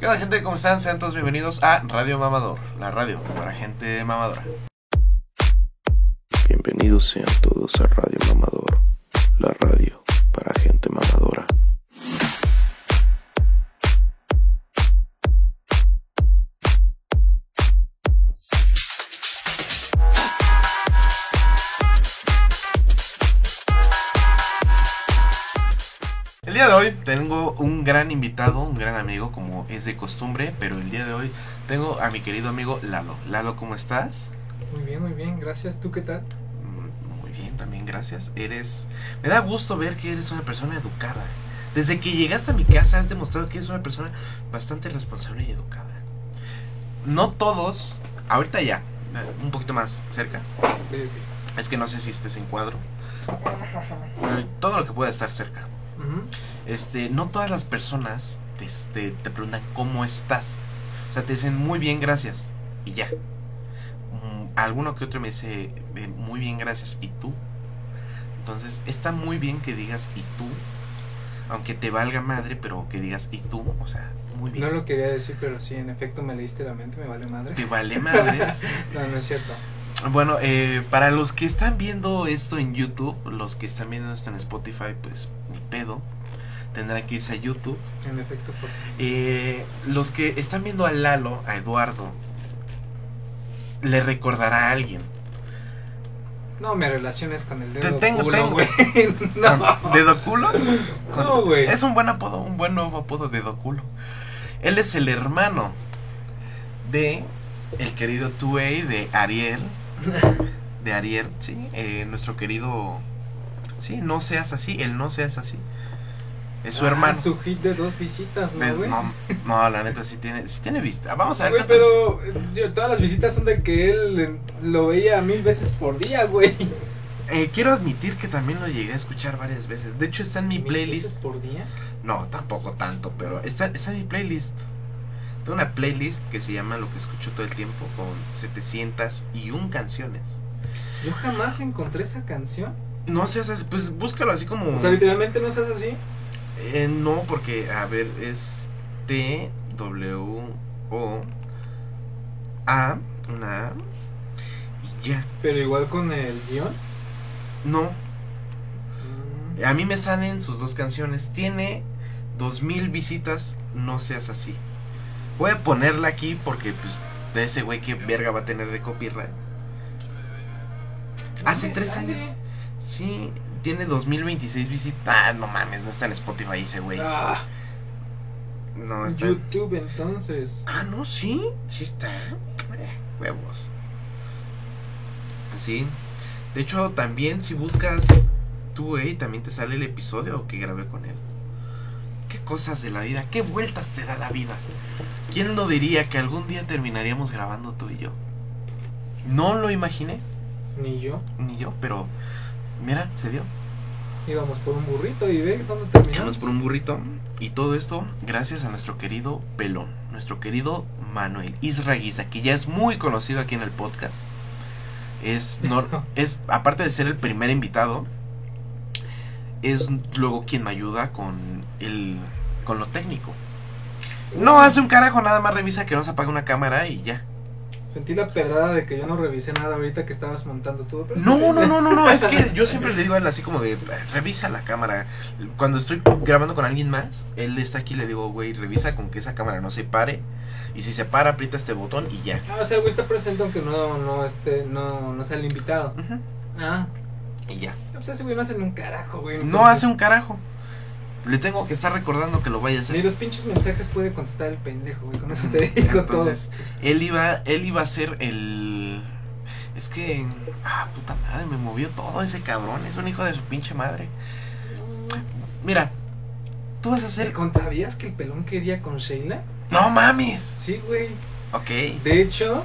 ¿Qué onda gente? ¿Cómo están? Sean todos bienvenidos a Radio Mamador, la radio para gente mamadora. Bienvenidos sean todos a Radio Mamador, la radio para gente mamadora. Tengo un gran invitado, un gran amigo, como es de costumbre, pero el día de hoy tengo a mi querido amigo Lalo. Lalo, ¿cómo estás? Muy bien, muy bien, gracias. ¿Tú qué tal? Mm, Muy bien, también gracias. Eres... Me da gusto ver que eres una persona educada. Desde que llegaste a mi casa has demostrado que eres una persona bastante responsable y educada. No todos, ahorita ya, un poquito más cerca. Es que no sé si estés en cuadro. Todo lo que pueda estar cerca. Ujú. Este, no todas las personas te, este, te preguntan cómo estás. O sea, te dicen muy bien, gracias. Y ya. Mm, alguno que otro me dice eh, muy bien, gracias. ¿Y tú? Entonces, está muy bien que digas ¿y tú? Aunque te valga madre, pero que digas ¿y tú? O sea, muy bien. No lo quería decir, pero sí, en efecto me leíste la mente, me vale madre. Te vale madres. No, no es cierto. Bueno, eh, para los que están viendo esto en YouTube, los que están viendo esto en Spotify, pues ni pedo. Tendrán que irse a YouTube. En efecto, por... Eh, los que están viendo a Lalo, a Eduardo, le recordará a alguien. No me relaciones con el Te dedo tengo, culo, tengo. güey. no. ¿Con ¿Dedo culo? Con- No, güey. Es un buen apodo, un buen nuevo apodo, Dedo culo. Él es el hermano de el querido Tuey de Ariel. De Ariel, sí. eh, nuestro querido. Sí, no seas así, él no seas así. Es su Ah, hermano. su hit de dos visitas, De- ¿no, güey? no, no, la neta sí tiene, sí tiene vista. Vamos a ver. Güey, pero yo- todas las visitas son de que él eh, lo veía mil veces por día, güey. Eh, quiero admitir que también lo llegué a escuchar varias veces. De hecho, está en mi ¿Mil veces playlist. por día? No, tampoco tanto, pero está, está en mi playlist. Tengo una playlist que se llama Lo que escucho todo el tiempo con 701 canciones. Yo jamás encontré esa canción. No seas así, pues búscalo así como. O sea, literalmente no seas así. Eh, no, porque, a ver, es T, W, O, A, una A, y ya. Pero igual con el guion. No, Mm. A mí me salen sus dos canciones. Tiene 2000 visitas, no seas así. Voy a ponerla aquí porque, pues, de ese güey que verga va a tener de copyright. Hace tres sale? años. Sí, tiene 2026 visitas. Ah, no mames, no está en Spotify ese güey. Ah, No está. YouTube entonces. Ah, no, sí, sí está. Eh, huevos. Sí. De hecho, también si buscas tú, eh, también te sale el episodio que grabé con él. Qué cosas de la vida, qué vueltas te da la vida. ¿Quién lo diría que algún día terminaríamos grabando tú y yo? No lo imaginé, Ni yo. ni yo, pero mira, se dio. Íbamos por un burrito y ve dónde terminamos. Llegamos por un burrito y todo esto gracias a nuestro querido Pelón, nuestro querido Manuel Israguiza, que ya es muy conocido aquí en el podcast. Es, no, es aparte de ser el primer invitado, es luego quien me ayuda con el con lo técnico. No hace un carajo, nada más revisa que no se apague una cámara y ya. Sentí la pedrada de que yo no revisé nada ahorita que estabas montando todo. No, no, no, no, no, es que yo siempre le digo a él así como de, revisa la cámara. Cuando estoy grabando con alguien más, él está aquí y le digo, güey, revisa con que esa cámara no se pare. Y si se para, aprieta este botón y ya. Ah, o sea, el güey está presente aunque no, no, esté, no, no sea el invitado. Ujú, Ah, Y ya. pues ese güey no hace un carajo, güey. No hace un carajo. Le tengo que estar recordando que lo vaya a Ni hacer. los pinches mensajes puede contestar el pendejo, güey. Con eso te digo Entonces, él iba, él iba a ser el... Es que... Ah, puta madre, me movió todo ese cabrón. Es un hijo de su pinche madre. Mira, tú vas a ¿Te ser... contabías que el pelón quería con Sheila? No mames. Sí, güey. Ok. De hecho,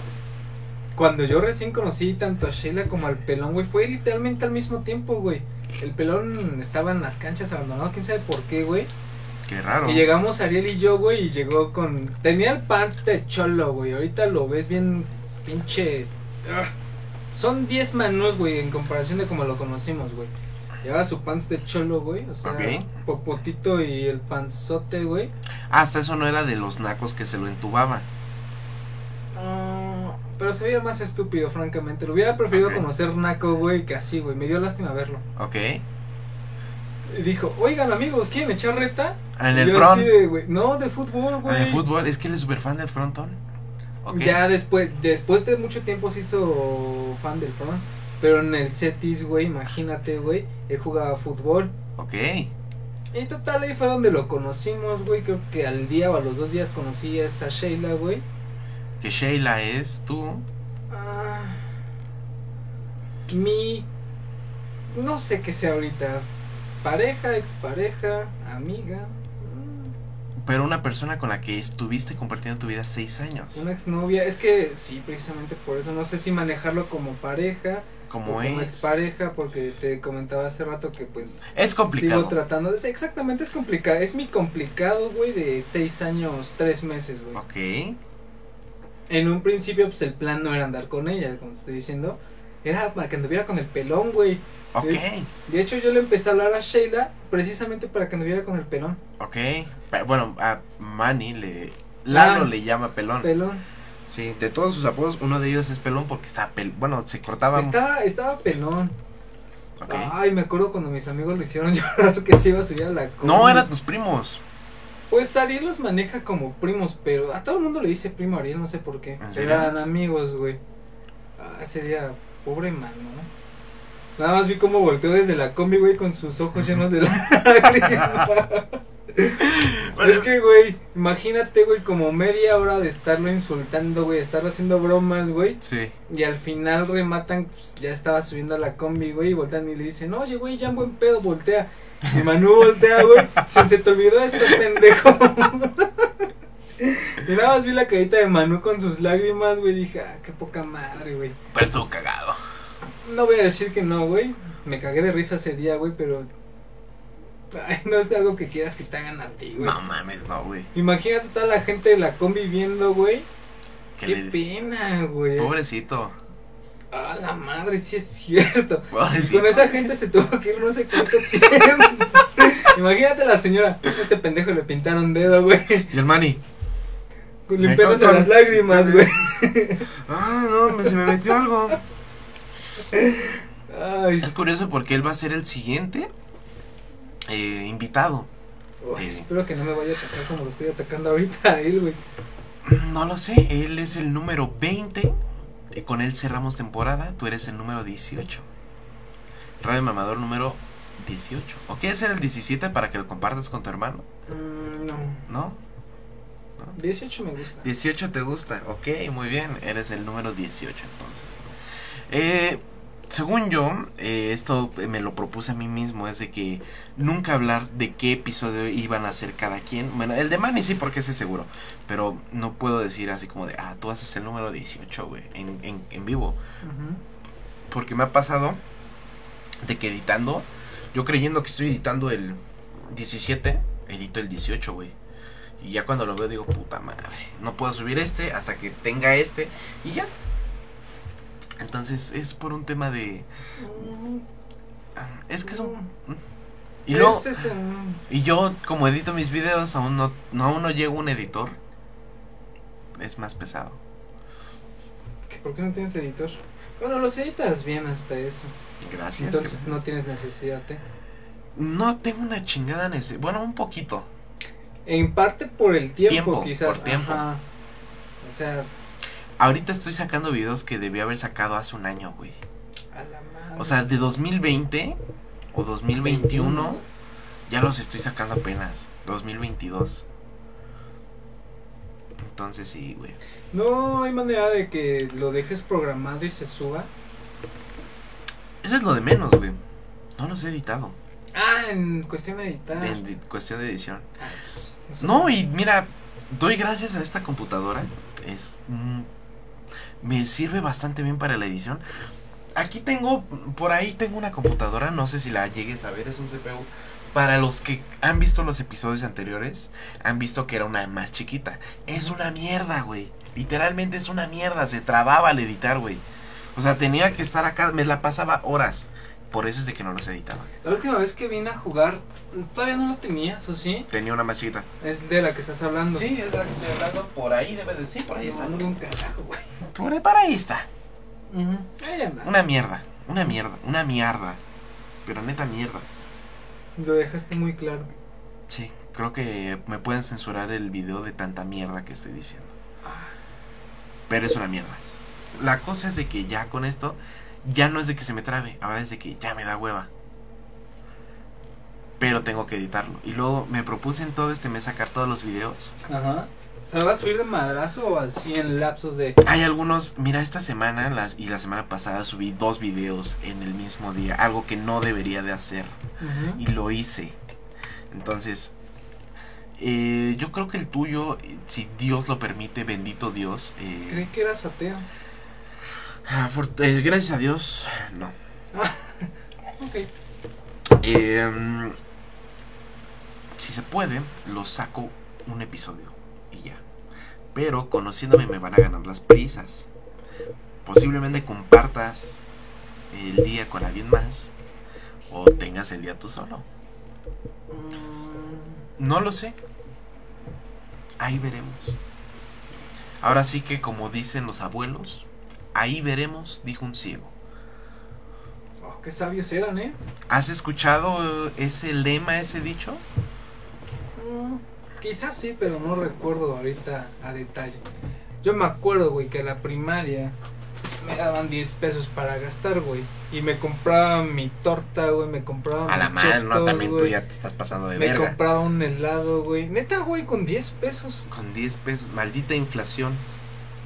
cuando yo recién conocí tanto a Sheila como al pelón, güey, fue literalmente al mismo tiempo, güey. El pelón estaba en las canchas abandonado, quién sabe por qué, güey. Qué raro. Y llegamos Ariel y yo, güey, y llegó con... Tenía el pants de cholo, güey. Ahorita lo ves bien pinche... ah. Son 10 manos, güey, en comparación de como lo conocimos, güey. Llevaba su pants de cholo, güey. O sea, Ok. popotito y el panzote, güey. Hasta eso no era de los nacos que se lo entubaban. Ah, pero se veía más estúpido, francamente. Lo hubiera preferido conocer Naco, güey, que así, güey. Me dio lástima verlo. Ok. Y dijo, oigan, amigos, ¿quieren echar reta? En Y el yo front. de, no, de fútbol, En güey. el fútbol. Es que él es súper fan del frontón. Ok. Ya después, después de mucho tiempo se hizo fan del front. Pero en el Cetis, güey, imagínate, güey, él jugaba fútbol. Ok. Y total, ahí fue donde lo conocimos, güey. Creo que al día o a los dos días conocí a esta Sheila, güey. Que Sheila es tú. Ah, mi. No sé qué sea ahorita. Pareja, expareja, amiga. Pero una persona con la que estuviste compartiendo tu vida seis años. Una exnovia. Es que sí, precisamente por eso. No sé si manejarlo como pareja. Como como es. expareja, porque te comentaba hace rato que pues. Es complicado. Sigo tratando. es- exactamente, es complicado. Es mi complicado, güey, de seis años, tres meses, güey. Ok. En un principio, pues el plan no era andar con ella, como te estoy diciendo. Era para que anduviera con el pelón, güey. Ok. De hecho, yo le empecé a hablar a Sheila precisamente para que anduviera con el pelón. Ok. Bueno, a Manny le. Lalo Ah. le llama pelón. Pelón. Sí, de todos sus apodos, uno de ellos es pelón porque está pel. Bueno, se cortaba. Estaba, estaba pelón. Ok. Ay, me acuerdo cuando mis amigos le hicieron llorar que se iba a subir a la. No, eran tus primos. Pues Ariel los maneja como primos, pero a todo el mundo le dice primo Ariel, no sé por qué. ¿En serio? Eran amigos, güey. Ah, ese día, pobre mano. Nada más vi cómo volteó desde la combi, güey, con sus ojos llenos de lágrimas. es que, güey, imagínate, güey, como media hora de estarlo insultando, güey, estarlo haciendo bromas, güey. Sí. Y al final rematan, pues ya estaba subiendo a la combi, güey, y voltean y le dicen, oye, güey, ya en buen pedo, voltea. Y Manu voltea, güey, se, se te olvidó esto, pendejo. y nada más vi la carita de Manu con sus lágrimas, güey, dije, ah, qué poca madre, güey. Pero estuvo cagado. No voy a decir que no, güey, me cagué de risa ese día, güey, pero... Ay, no es algo que quieras que te hagan a ti, güey. No mames, no, güey. Imagínate toda la gente de la combi viendo, güey. Qué le- pena, güey. Pobrecito. Ah, la madre, sí es cierto. Pobrecito. Con esa gente se tuvo que ir no sé cuánto tiempo. Imagínate a la señora. Este pendejo le pintaron dedo, güey. Y el Manny. Limpiándose las lágrimas, güey. Ah, no, me- se me metió algo. Ay, Es curioso porque él va a ser el siguiente eh, invitado. uy, espero que no me vaya a atacar como lo estoy atacando ahorita a él, güey. No lo sé, él es el número 20. Eh, Con él cerramos temporada. Tú eres el número 18. Radio Mamador número 18. ¿O quieres ser el 17 para que lo compartas con tu hermano? Mm, no. ¿No? 18 me gusta. 18 te gusta. Ok, muy bien. Eres el número 18 entonces. Eh, según yo, eh, esto me lo propuse a mí mismo, es de que nunca hablar de qué episodio iban a hacer cada quien. Bueno, el de Manny sí, porque ese es seguro. Pero no puedo decir así como de, ah, tú haces el número 18, güey, en, en, en vivo. Porque me ha pasado de que editando, yo creyendo que estoy editando el 17, edito el 18, güey. Y ya cuando lo veo digo, puta madre, no puedo subir este hasta que tenga este y ya. Entonces es por un tema de... Es que es un... Y, luego, Ese es un- y yo como edito mis videos, aún no, no, aún no llego un editor. Es más pesado. ¿que ¿Por qué no tienes editor? Bueno, los editas bien hasta eso. Gracias. Entonces no tienes necesidad, ¿eh? No tengo una chingada necesidad. Bueno, un poquito. En parte por el tiempo, Tiempo, quizás. por tiempo. Ajá. O sea, Ahorita estoy sacando videos que debí haber sacado hace un año, güey. a la madre. O sea, de 2020 o 2021 ya los estoy sacando apenas. 2022. Entonces sí, güey. No hay manera de que lo dejes programado y se suba. Eso es lo de menos, güey. No los he editado. Ah, en cuestión de editar. De, de cuestión de edición. Ah, pues, no y mira, doy gracias a esta computadora. Es. mm, me sirve bastante bien para la edición. Aquí tengo, por ahí tengo una computadora, no sé si la llegues a ver, es un CPU. Para los que han visto los episodios anteriores, han visto que era una más chiquita. Es una mierda, güey. Literalmente es una mierda, se trababa al editar, güey. O sea, tenía que estar acá, me la pasaba horas por eso es de que no los editaba. La última vez que vine a jugar, todavía no lo tenías, ¿o sí? Tenía una más chiquita. Es de la que estás hablando. Sí, es de la que estoy hablando. Por ahí debe de sí, por ahí está. No, un carajo, güey. Por ahí está. Ujú. Ahí anda. Una mierda, una mierda, una mierda. Pero neta mierda. Lo dejaste muy claro. Sí, creo que me pueden censurar el video de tanta mierda que estoy diciendo. Pero es una mierda. La cosa es de que ya con esto, ya no es de que se me trabe, ahora es de que ya me da hueva. Pero tengo que editarlo. Y luego me propuse en todo este mes sacar todos los videos. Ajá. ¿Se lo vas a subir de madrazo o así en lapsos de.? Hay algunos, mira, esta semana las, y la semana pasada subí dos videos en el mismo día, algo que no debería de hacer. Y lo hice. Entonces, eh, yo creo que el tuyo, si Dios lo permite, bendito Dios. eh, Creí que eras ateo. ah, eh, gracias a Dios, no. Ok. Eh, mm, si se puede, lo saco un episodio. Pero conociéndome me van a ganar las prisas. Posiblemente compartas el día con alguien más o tengas el día tú solo. Mm, No lo sé. Ahí veremos. Ahora sí que como dicen los abuelos, ahí veremos, dijo un ciego. oh, qué sabios eran, ¿eh? ¿Has escuchado ese lema, ese dicho? Mm, quizás sí, pero no recuerdo ahorita a detalle. Yo me acuerdo, güey, que a la primaria me daban 10 pesos para gastar, güey. Y me compraba mi torta, güey, me compraba A la madre, no, también tú güey. ya te estás pasando de Me verga. compraba un helado, güey. Neta, güey, con 10 pesos. Con 10 pesos, maldita inflación.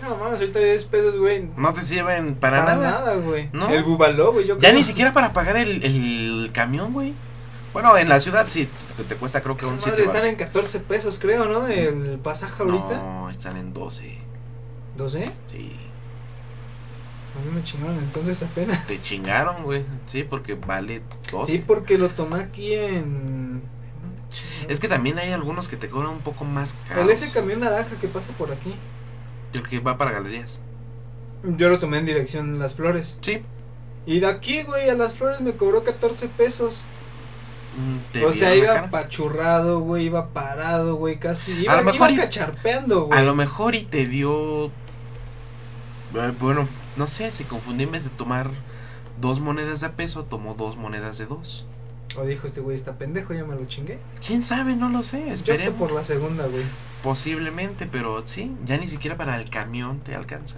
No mames, ahorita 10 pesos, güey. No te sirven para, Para nada. nada, güey. No. El bubaló, güey. yo Ya creo. ni siquiera para pagar el, el camión, güey. Bueno, en la ciudad sí, te cuesta creo que Esas un madres 7 están en 14 pesos, creo, ¿no? El pasaje ahorita. No, están en 12. ¿12? Sí. A mí me chingaron entonces apenas. Te chingaron, güey. Sí, porque vale 12. Sí, porque lo tomé aquí en. Es que también hay algunos que te cobran un poco más caros. El ese camión naranja que pasa por aquí. El que va para galerías. Yo lo tomé en dirección Las Flores. Sí. Y de aquí, güey, a Las Flores me cobró 14 pesos. Mm, O sea, iba pachurrado, güey, iba parado, güey, casi. Iba, lo mejor iba cacharpeando, güey. A lo mejor y te dio. eh, Bueno, no sé, se confundió en vez de tomar dos monedas de a peso, tomó dos monedas de dos. O dijo este güey, está pendejo, ya me lo chingué. ¿Quién sabe? No lo sé. Yo Esperemos. por la segunda, güey. Posiblemente, pero sí, ya ni siquiera para el camión te alcanza.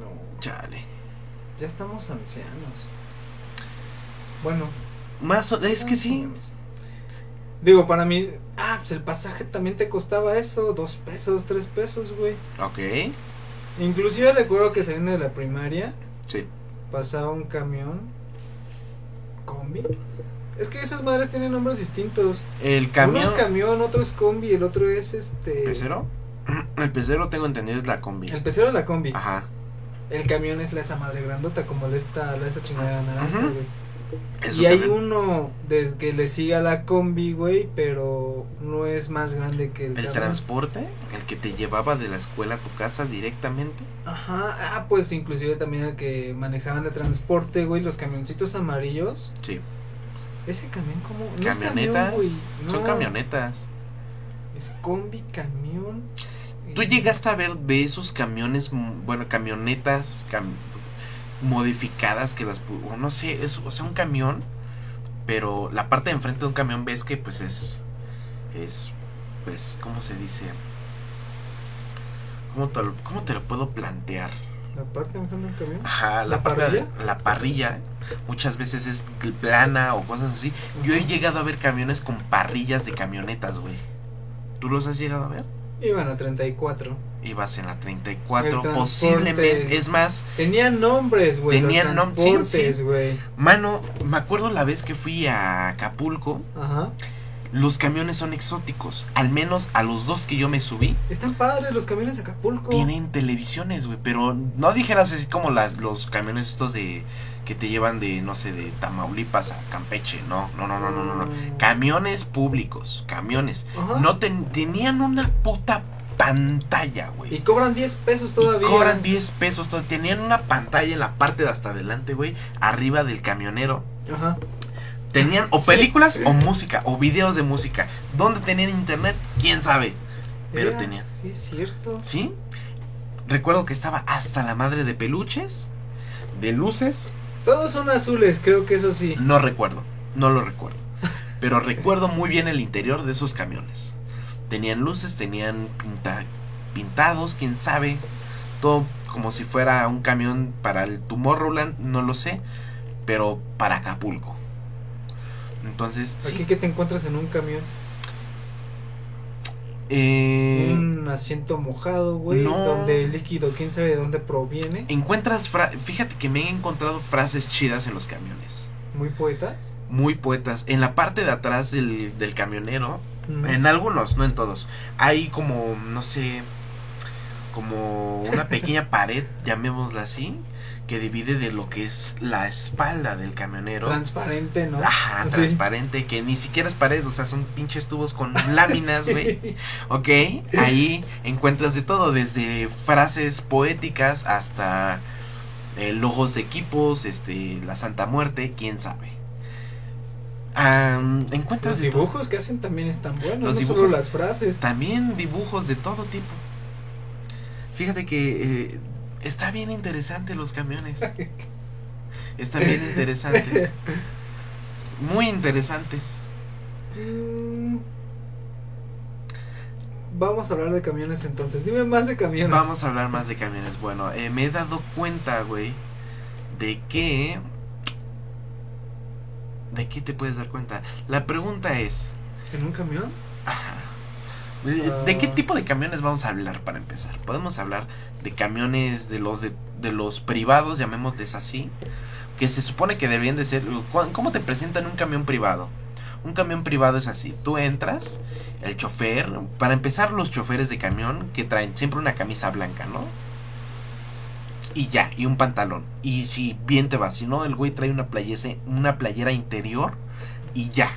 No, Chale. ya estamos ancianos. Bueno, Más o- es que sí. Digo, para mí, ah, pues el pasaje también te costaba eso, dos pesos, tres pesos, güey. Ok. Inclusive recuerdo que saliendo de la primaria Sí. pasaba un camión combi. Es que esas madres tienen nombres distintos. El Uno camión. es camión, otro es combi, el otro es este. ¿Pecero? El pecero tengo entendido es la combi. El pecero es la combi. Ajá. El camión es la esa madre grandota, como la esta, la esta chingadera naranja, Ujú. güey. Eso Y hay uno desde que le sigue a la combi, güey, pero no es más grande que el, El transporte, el que te llevaba de la escuela a tu casa directamente. Ajá, ah, pues inclusive también el que manejaban de transporte, güey, los camioncitos amarillos. Sí. Ese camión como no Camionetas. camión. Son camionetas. Es combi, camión. ¿Tú llegaste a ver de esos camiones, bueno, camionetas cam- modificadas que las, o no sé, es, o sea, un camión, pero la parte de enfrente de un camión ves que pues es, es, pues, ¿cómo se dice? ¿Cómo te, lo- cómo te lo puedo plantear? La parte de enfrente del camión. Ajá, la, ¿La parte de- parrilla? la parrilla muchas veces es plana o cosas así. Yo he llegado a ver camiones con parrillas de camionetas, güey. ¿Tú los has llegado a ver? Iban a 34. Ibas en la 34, El transporte. posiblemente. Es más, Tenían nombres, güey. Tenían los nom- sí, transportes, sí. güey. mano, me acuerdo la vez que fui a Acapulco. Ajá. Los camiones son exóticos. Al menos a los dos que yo me subí. Están padres los camiones de Acapulco. Tienen televisiones, güey. Pero no dijeras así como las, los camiones estos de. Que te llevan de, no sé, de Tamaulipas a Campeche. No, no, no, no, no, no. no. Mm. Camiones públicos. Camiones. Ajá. No ten- tenían una puta pantalla, güey. Y cobran 10 pesos todavía. Y cobran 10 pesos. todo- Tenían una pantalla en la parte de hasta adelante, güey. Arriba del camionero. Ajá. Tenían o Sí. películas o música o videos de música. ¿Dónde tenían internet? ¿Quién sabe? Pero Era- tenían. Sí, es cierto. ¿Sí? Recuerdo que estaba hasta la madre de peluches, de luces. Todos son azules, creo que eso sí. No recuerdo, no lo recuerdo. Pero recuerdo muy bien el interior de esos camiones. Tenían luces, tenían pinta- pintados, quién sabe. Todo como si fuera un camión para el Tomorrowland, no lo sé. Pero para Acapulco. Entonces, sí. Aquí que te encuentras en un camión. Eh, un asiento mojado, güey. no. Donde el líquido, quién sabe de dónde proviene. encuentras, fíjate que me he encontrado frases chidas en los camiones. Muy poetas. Muy poetas. En la parte de atrás del, del camionero, Mm. en algunos, no en todos, hay como, no sé, como una pequeña pared, llamémosla así, que divide de lo que es la espalda del camionero. Transparente, ¿no? Ajá, Sí. transparente, que ni siquiera es pared, o sea, son pinches tubos con láminas, Sí. güey. Ok, ahí encuentras de todo, desde frases poéticas hasta eh, logos de equipos, este, la Santa Muerte, quién sabe. Am, encuentras Los dibujos que hacen también están buenos, Los no dibujos- solo las frases. También dibujos de todo tipo. Fíjate que eh, está bien interesante los camiones. Están bien interesantes. Muy interesantes. Mm. Vamos a hablar de camiones entonces. Dime más de camiones. Vamos a hablar más de camiones. Bueno, eh, me he dado cuenta, güey, de que... ¿De qué te puedes dar cuenta? La pregunta es... ¿En un camión? Ajá. ¿De, de qué Ah. tipo de camiones vamos a hablar para empezar? Podemos hablar de camiones de los de, de los privados, llamémosles así, que se supone que deberían de ser. ¿cu- ¿Cómo te presentan un camión privado? Un camión privado es así. Tú entras, el chofer, para empezar los choferes de camión que traen siempre una camisa blanca, ¿no? Y ya, y un pantalón. Y si bien te va, si no, el güey trae una playera, una playera interior y ya.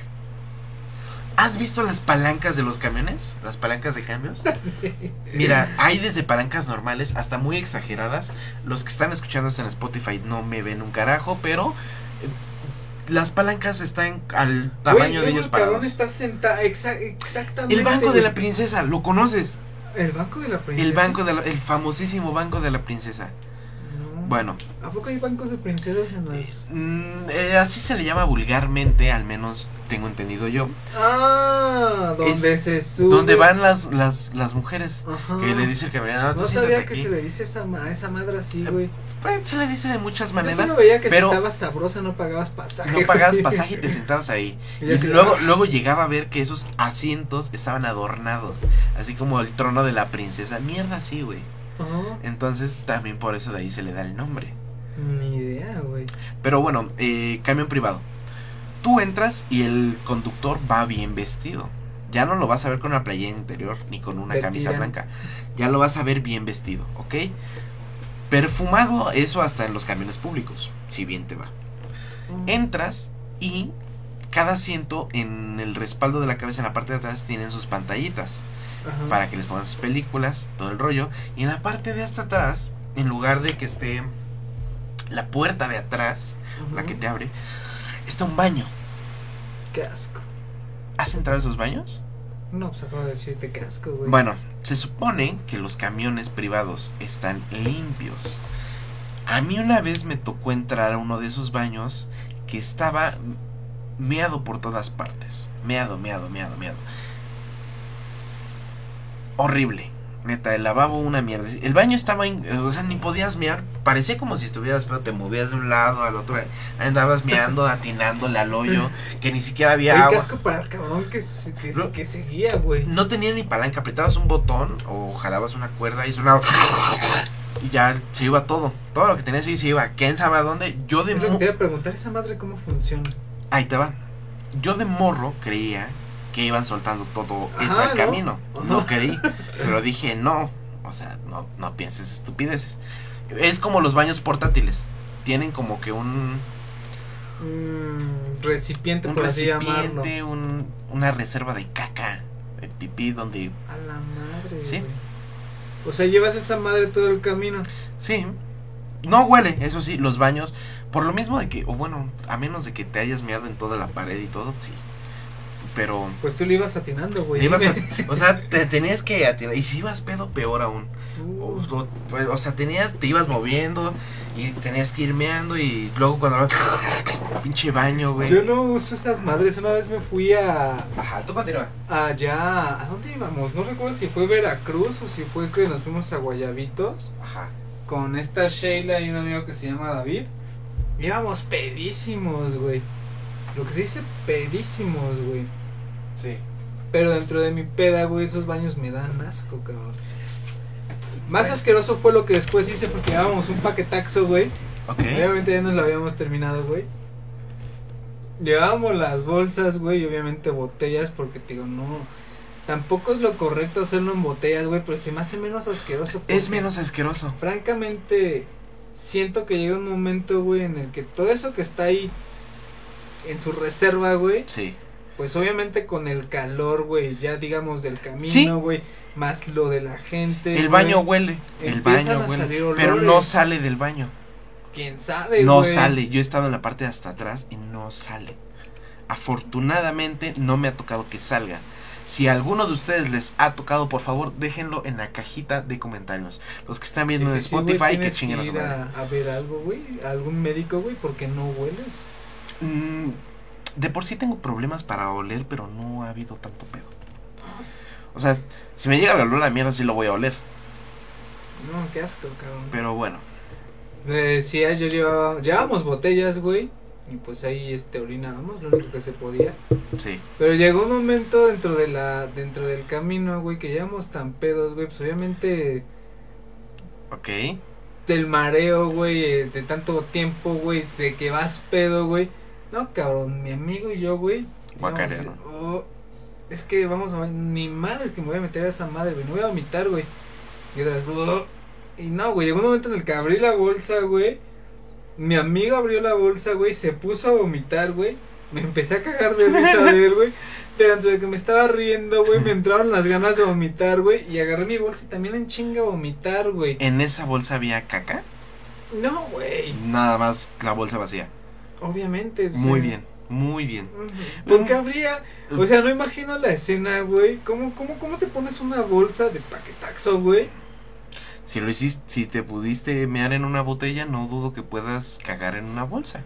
¿Has visto las palancas de los camiones? Las palancas de cambios. Sí. Mira, hay desde palancas normales hasta muy exageradas. Los que están escuchando en Spotify no me ven un carajo, pero eh, las palancas están al tamaño de ellos el cabrón parados. está sentado. exactamente. El banco de la princesa, ¿lo conoces? El banco de la princesa. El banco de la- el famosísimo banco de la princesa. No. Bueno, ¿A poco hay bancos de princesas en eh, las.? mm, eh, así se le llama vulgarmente, al menos tengo entendido yo. Ah, donde Es se sube. Donde van las, las, las mujeres. Ajá. Que le dice el camionero, no, No sabía que aquí. se le dice esa, a esa madre así, güey. Pues, se le dice de muchas Yo maneras. solo veía que pero- si estabas sabrosa no pagabas pasaje. No pagabas pasaje y te sentabas ahí. Y luego, ah. luego llegaba a ver que esos asientos estaban adornados. Así como el trono de la princesa. Mierda, sí, güey. Entonces también por eso de ahí se le da el nombre. Ni idea, güey. Pero bueno, eh, camión privado. Tú entras y el conductor va bien vestido. Ya no lo vas a ver con una playera interior ni con una camisa blanca. Ya lo vas a ver bien vestido, ¿ok? Perfumado, eso hasta en los camiones públicos, si bien te va. Entras y cada asiento en el respaldo de la cabeza, en la parte de atrás, tienen sus pantallitas Ajá. para que les pongan sus películas, todo el rollo. Y en la parte de hasta atrás, en lugar de que esté la puerta de atrás, la que te abre, está un baño. Qué asco. ¿Has entrado a esos baños? No, pues acabo de decirte qué asco, güey. Bueno, se supone que los camiones privados están limpios. A mí una vez me tocó entrar a uno de esos baños que estaba meado por todas partes. Meado, meado, meado, meado. Horrible. Neta, el lavabo una mierda. El baño estaba, in- o sea, ni podías mear. Parecía como si estuvieras, pero te movías de un lado al otro. Andabas meando, atinándole al hoyo, que ni siquiera había qué agua. asco para el cabrón que, se- que, No. que seguía, güey. No tenía ni palanca, apretabas un botón o jalabas una cuerda y sonaba. Y ya se iba todo. Todo lo que tenías ahí se iba. ¿Quién sabe a dónde? Yo de morro. te iba a preguntar, esa madre cómo funciona. Ahí te va. Yo de morro creía que iban soltando todo eso al ¿no? camino. Ajá. No creí. Pero dije, no. O sea, no, no pienses estupideces. Es como los baños portátiles. Tienen como que un, Mm, recipiente, un por así llamarlo. recipiente, un, una reserva de caca, de pipí, donde A la madre, Sí. O sea, llevas esa madre todo el camino. Sí. No huele, eso sí, los baños. Por lo mismo de que, o bueno, a menos de que te hayas meado en toda la pared y todo, sí. Pero. Pues tú le ibas atinando, güey. le ibas a- Dime. o sea, te tenías que atinar. Y si ibas pedo, peor aún. O, Uh, o- pues, o sea, tenías, te ibas moviendo y tenías que ir meando y luego cuando pinche baño, güey. yo no uso esas madres. Una vez me fui a. Ajá, tú continúa. Allá. ¿A dónde íbamos? No recuerdo si fue Veracruz o si fue que nos fuimos a Guayabitos. Ajá. Con esta Sheila y un amigo que se llama David. Íbamos pedísimos, güey. Lo que se dice pedísimos, güey. Sí. Pero dentro de mi peda, güey, esos baños me dan asco, cabrón. Más Bueno. asqueroso fue lo que después hice porque llevábamos un paquetaxo, güey. Ok. Obviamente ya nos lo habíamos terminado, güey. Llevábamos las bolsas, güey, y obviamente botellas porque te digo, no. Tampoco es lo correcto hacerlo en botellas, güey, pero se me hace menos asqueroso. Es menos asqueroso. Francamente, siento que llega un momento, güey, en el que todo eso que está ahí en su reserva, güey, Sí. Pues obviamente con el calor, güey, ya digamos del camino, güey, más lo de la gente. El baño huele. El baño a salir huele. Pero no sale del baño. ¿Quién sabe, No sale. Yo he estado en la parte de hasta atrás y no sale. Afortunadamente no me ha tocado que salga. Si a alguno de ustedes les ha tocado, por favor, déjenlo en la cajita de comentarios. Los que están viendo en sí, Spotify, que chinguen su ir a, a ver algo, güey, algún médico, güey, porque no hueles. Mm, de por sí tengo problemas para oler, pero no ha habido tanto pedo. O sea, si me llega el olor a mierda, sí lo voy a oler. No, qué asco, cabrón. Pero bueno, Le decía, yo llevaba, llevábamos botellas, güey, y pues ahí, este, orinábamos, lo único que se podía. sí. Pero llegó un momento dentro de la, dentro del camino, güey, que llevamos tan pedos, güey, pues obviamente Ok. del mareo, güey, eh, de tanto tiempo, güey, de que vas pedo, güey. No, cabrón, mi amigo y yo, güey. A- oh, es que vamos a ni madre es que me voy a meter a esa madre, güey, no voy a vomitar, güey. Y otras, oh, y no, güey, llegó un momento en el que abrí la bolsa, güey. Mi amigo abrió la bolsa, güey, se puso a vomitar, güey. Me empecé a cagar de risa de él, güey. Pero entre de que me estaba riendo, güey, me entraron las ganas de vomitar, güey. Y agarré mi bolsa y también en chinga vomitar, güey. ¿En esa bolsa había caca? No, güey. Nada más la bolsa vacía. Obviamente. pues, Muy sí. bien, muy bien. Ujú. ¿Por qué habría? O sea, no imagino la escena, güey. ¿Cómo, cómo, ¿Cómo te pones una bolsa de paquetaxo, güey? Si lo hiciste, si te pudiste mear en una botella, no dudo que puedas cagar en una bolsa.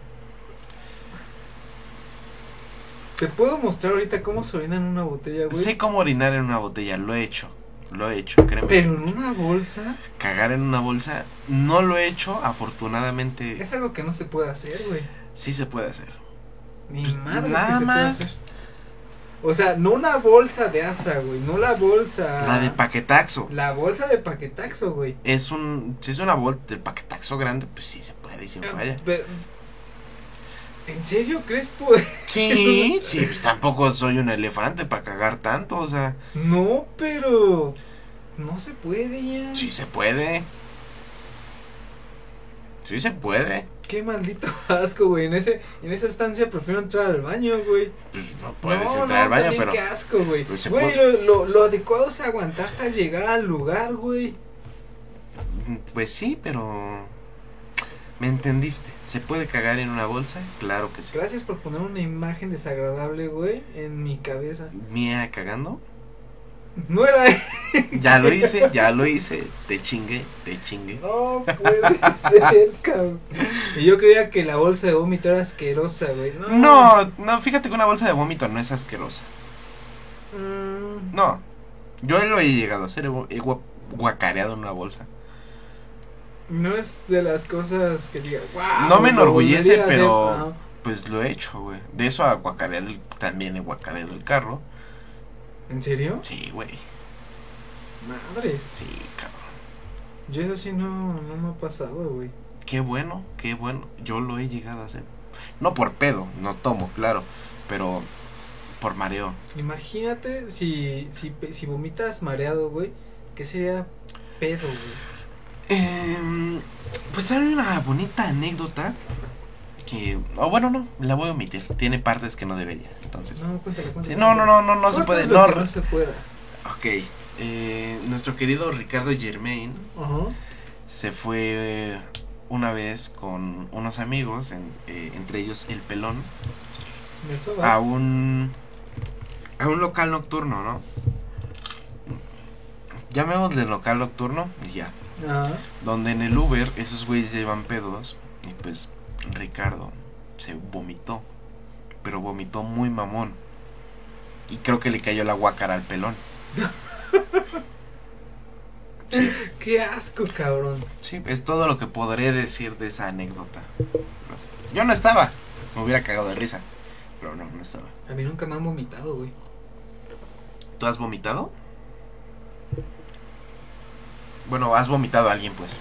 Te puedo mostrar ahorita cómo se orina en una botella, güey. Sé cómo orinar en una botella, lo he hecho. Lo he hecho, créeme. Pero en una bolsa Cagar en una bolsa, no lo he hecho, afortunadamente. es algo que no se puede hacer, güey. Sí se puede hacer. Ni Pues, madre. nada que se puede más. hacer. O sea, no una bolsa de asa, güey. No la bolsa. La de paquetaxo. La bolsa de paquetaxo, güey. Es un. Si es una bolsa de paquetaxo grande, pues sí se puede y sin falla. Pe- ¿En serio crees poder? Sí, sí, pues tampoco soy un elefante para cagar tanto, o sea. No, pero. No se puede ya. Sí se puede. Sí se puede. Qué maldito asco, güey. En, ese, en esa estancia prefiero entrar al baño, güey. Pues no puedes no, entrar al baño, pero. Qué asco, güey. pues Güey, puede- lo, lo, lo adecuado es aguantar hasta llegar al lugar, güey. Pues sí, pero. ¿Me entendiste? ¿Se puede cagar en una bolsa? Claro que sí. Gracias por poner una imagen desagradable, güey, en mi cabeza. ¿Mía cagando? No era. Ya lo hice, ya lo hice. Te chingué, te chingué. No puede ser, cabrón. Y yo creía que la bolsa de vómito era asquerosa, güey. No. No, no, fíjate que una bolsa de vómito no es asquerosa. Mm, No. Yo lo he llegado a hacer, he gu- he gua- guacareado en una bolsa. no es de las cosas que diga, wow. No me enorgullece, volvería a hacer". pero- No. Pues lo he hecho, güey. De eso a guacarear también he guacareado el carro. ¿En serio? Sí, güey. Madres. Sí, cabrón. Yo eso sí no, no me ha pasado, güey. Qué bueno, qué bueno. Yo lo he llegado a hacer. No por pedo, no tomo, claro. Pero por mareo. Imagínate si, si, pe- si vomitas mareado, güey. ¿Qué sería pedo, güey? Em, pues hay una bonita anécdota que... O bueno, no, la voy a omitir. Tiene partes que no debería. Entonces... No, cuéntale, cuéntale. Sí, no, no, no, no, no se puede. No, no se pueda. ok. eh, nuestro querido Ricardo Germain se fue una vez con unos amigos, en- eh, entre ellos el pelón, a un a un local nocturno, ¿no? Llamémosle local nocturno y ya. Donde en el Uber esos güeyes llevan pedos y pues Ricardo se vomitó, pero vomitó muy mamón. Y creo que le cayó la guacara al pelón. Qué asco, cabrón. Sí, es todo lo que podré decir de esa anécdota. Yo no estaba, me hubiera cagado de risa, pero no, no estaba. A mí nunca me han vomitado, güey. ¿Tú has vomitado? Bueno, has vomitado a alguien, pues,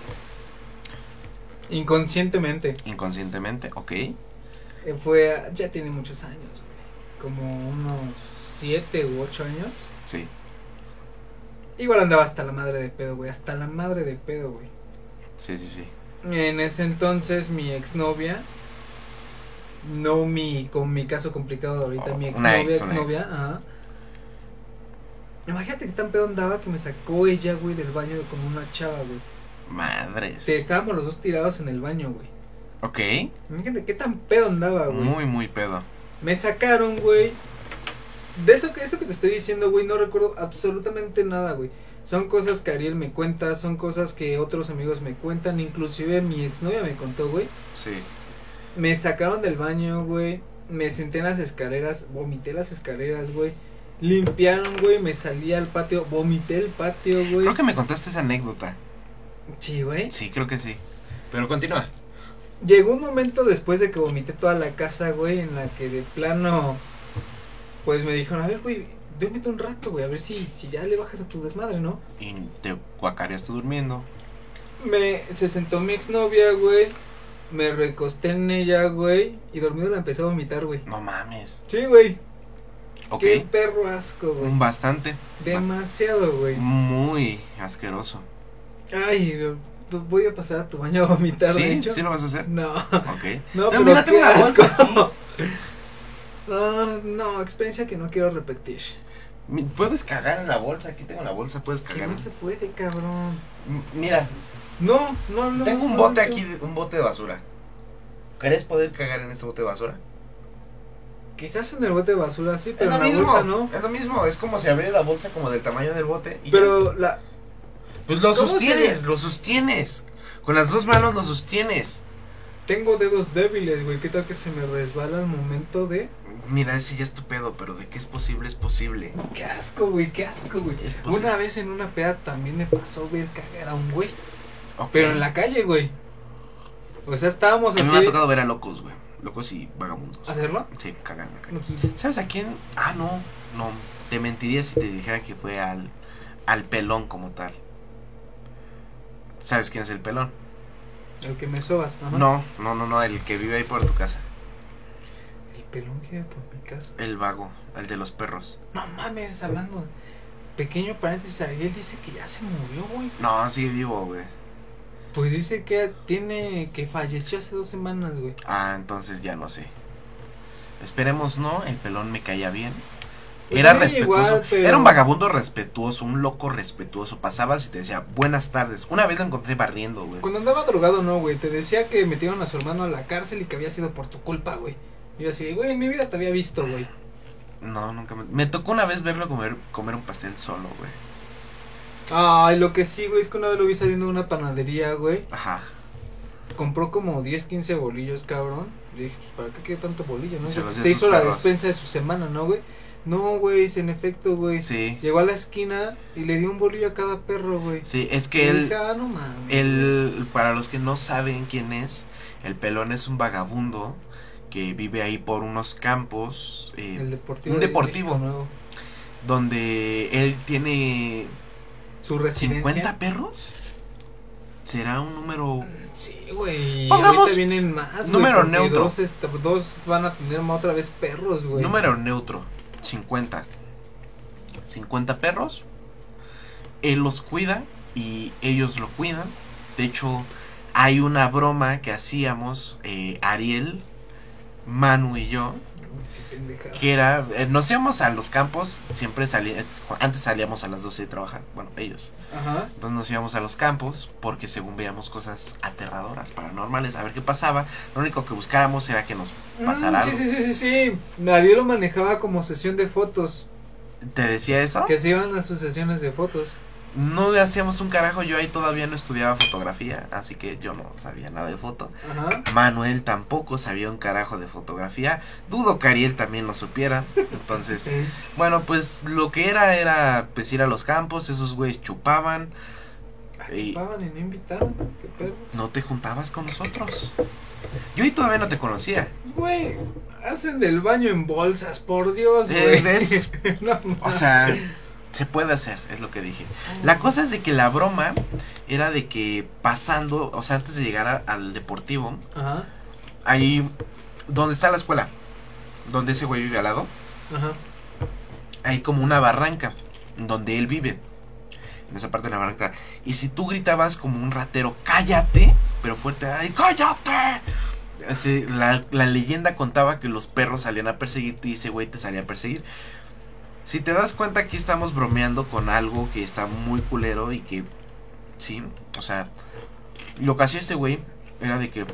Inconscientemente. inconscientemente, ok. Eh, Fue, ya tiene muchos años, güey. Como unos siete u ocho años. Sí, Igual andaba hasta la madre de pedo, güey. Hasta la madre de pedo, güey. sí, sí, sí. En ese entonces mi exnovia, no mi, con mi caso complicado de ahorita, Oh, mi exnovia, ex, exnovia, ajá. Imagínate que tan pedo andaba que me sacó ella, güey, del baño con una chava, güey. Madres. Te- Estábamos los dos tirados en el baño, güey. Ok, Imagínate qué tan pedo andaba, güey. muy, muy pedo. Me sacaron, güey. De eso que esto que te estoy diciendo, güey, no recuerdo absolutamente nada, güey. Son cosas que Ariel me cuenta, son cosas que otros amigos me cuentan, inclusive mi exnovia me contó, güey. Sí. Me sacaron del baño, güey. Me senté en las escaleras, vomité las escaleras, güey. Limpiaron, güey, me salí al patio, vomité el patio, güey. Creo que me contaste esa anécdota. Sí, güey. Sí, creo que sí. Pero continúa. Llegó un momento después de que vomité toda la casa, güey, en la que de plano, pues me dijeron, a ver, güey, duérmete un rato, güey, a ver si, si ya le bajas a tu desmadre, ¿no? Y te guacareaste durmiendo. Me, se sentó mi exnovia, güey, me recosté en ella, güey, y dormido la empecé a vomitar, güey. No mames. Sí, güey, Ok. qué perro asco, güey. Bastante. Demasiado, güey. Muy asqueroso. Ay, güey, voy a pasar a tu baño a vomitar, de ¿Sí? hecho. ¿Sí lo vas a hacer? No, Ok. no, No, pero mira, qué bolsa asco. No, no, experiencia que no quiero repetir. Puedes cagar en la bolsa. Aquí tengo la bolsa. Puedes cagar. no se puede, cabrón. M- Mira, No, no, no. tengo un no, bote no. aquí, un bote de basura. ¿Querés poder cagar en este bote de basura? Quizás en el bote de basura sí, pero en la mismo. bolsa no. Es lo mismo. Es como si abriera la bolsa como del tamaño del bote. y ya. Pero la. Pues lo ¿Cómo sostienes, sería? lo sostienes. Con las dos manos lo sostienes. Tengo dedos débiles, güey. ¿Qué tal que se me resbala al momento de.? Mira, ese ya es tu pedo, pero de que es posible, es posible. Qué asco, güey, qué asco, güey. Una vez en una peda también me pasó ver cagar a un güey. Pero en la calle, güey. O sea, estábamos A mí así. me ha tocado ver a locos, güey. Locos y vagabundos. ¿Hacerlo? Sí, cagan en la calle. Pues, ¿Sabes a quién? Ah, no, no. Te mentiría si te dijera que fue al, al pelón como tal. ¿Sabes quién es el pelón? el que me sobas. Ajá. No, no, no, no, el que vive ahí por tu casa. El pelón que iba por mi casa. El vago, el de los perros. No mames, hablando. Pequeño paréntesis, Ariel dice que ya se murió, güey. No, sigue vivo, güey. Pues dice que tiene. que falleció hace dos semanas, güey. Ah, entonces ya no sé. Esperemos no, el pelón me caía bien. Era respetuoso. igual, pero- Era un vagabundo respetuoso, un loco respetuoso. Pasabas y te decía buenas tardes. Una vez lo encontré barriendo, güey. Cuando andaba drogado, no, güey. Te decía que metieron a su hermano a la cárcel y que había sido por tu culpa, güey. Y yo así, güey, en mi vida te había visto, güey. No, nunca me... Me tocó una vez verlo comer, comer un pastel solo, güey. Ay, lo que sí, güey, es que una vez lo vi saliendo de una panadería, güey. Ajá. Compró como 10, 15 bolillos, cabrón. Y dije, pues, ¿para qué quiere tanto bolillo, no? Se Se, hizo la despensa de su semana, ¿no, güey? No, güey, en efecto, güey. Sí. Llegó a la esquina y le dio un bolillo a cada perro, güey. Sí, es Y que él... dije, ah, no mames. El, para los que no saben quién es, el pelón es un vagabundo que vive ahí por unos campos eh, El deportivo. un de deportivo. Nuevo. donde él tiene Su residencia. 50 perros. ¿Será un número? Sí, güey. Pongamos ahorita vienen más. número porque neutro. Dos, est- dos van a tener otra vez perros, güey. Número neutro. 50. 50 perros. Él los cuida y ellos lo cuidan. De hecho, hay una broma que hacíamos eh, Ariel, Manu y yo. Que era, eh, nos íbamos a los campos, siempre salía, antes salíamos a las 12 de trabajar, bueno, ellos. Ajá. Entonces nos íbamos a los campos porque según veíamos cosas aterradoras, paranormales, a ver qué pasaba. Lo único que buscáramos era que nos pasara Mm, algo. sí, sí, sí, sí, sí. Ariel lo manejaba como sesión de fotos. ¿Te decía eso? Que se iban a sus sesiones de fotos. No hacíamos un carajo, yo ahí todavía no estudiaba fotografía, así que yo no sabía nada de foto. Ajá. Manuel tampoco sabía un carajo de fotografía. Dudo que Ariel también lo supiera. Entonces, bueno, pues lo que era era pues ir a los campos, esos güeyes chupaban. Ah, Y- chupaban y no invitaban. Qué perros. No te juntabas con nosotros. Yo ahí todavía no te conocía. Güey, hacen del baño en bolsas, por Dios, Eh, güey. ¿ves? no, O sea, se puede hacer, es lo que dije. La cosa es de que la broma era de que pasando, o sea, antes de llegar a- al deportivo, Ajá, ahí donde está la escuela, donde ese güey vive al lado, ajá. hay como una barranca donde él vive. En esa parte de la barranca. Y si tú gritabas como un ratero, cállate, pero fuerte, ¡ay, cállate! Así, la, la leyenda contaba que los perros salían a perseguirte y ese güey te salía a perseguir. Si te das cuenta, aquí estamos bromeando con algo que está muy culero y que. Sí, o sea, lo que hacía este güey era de que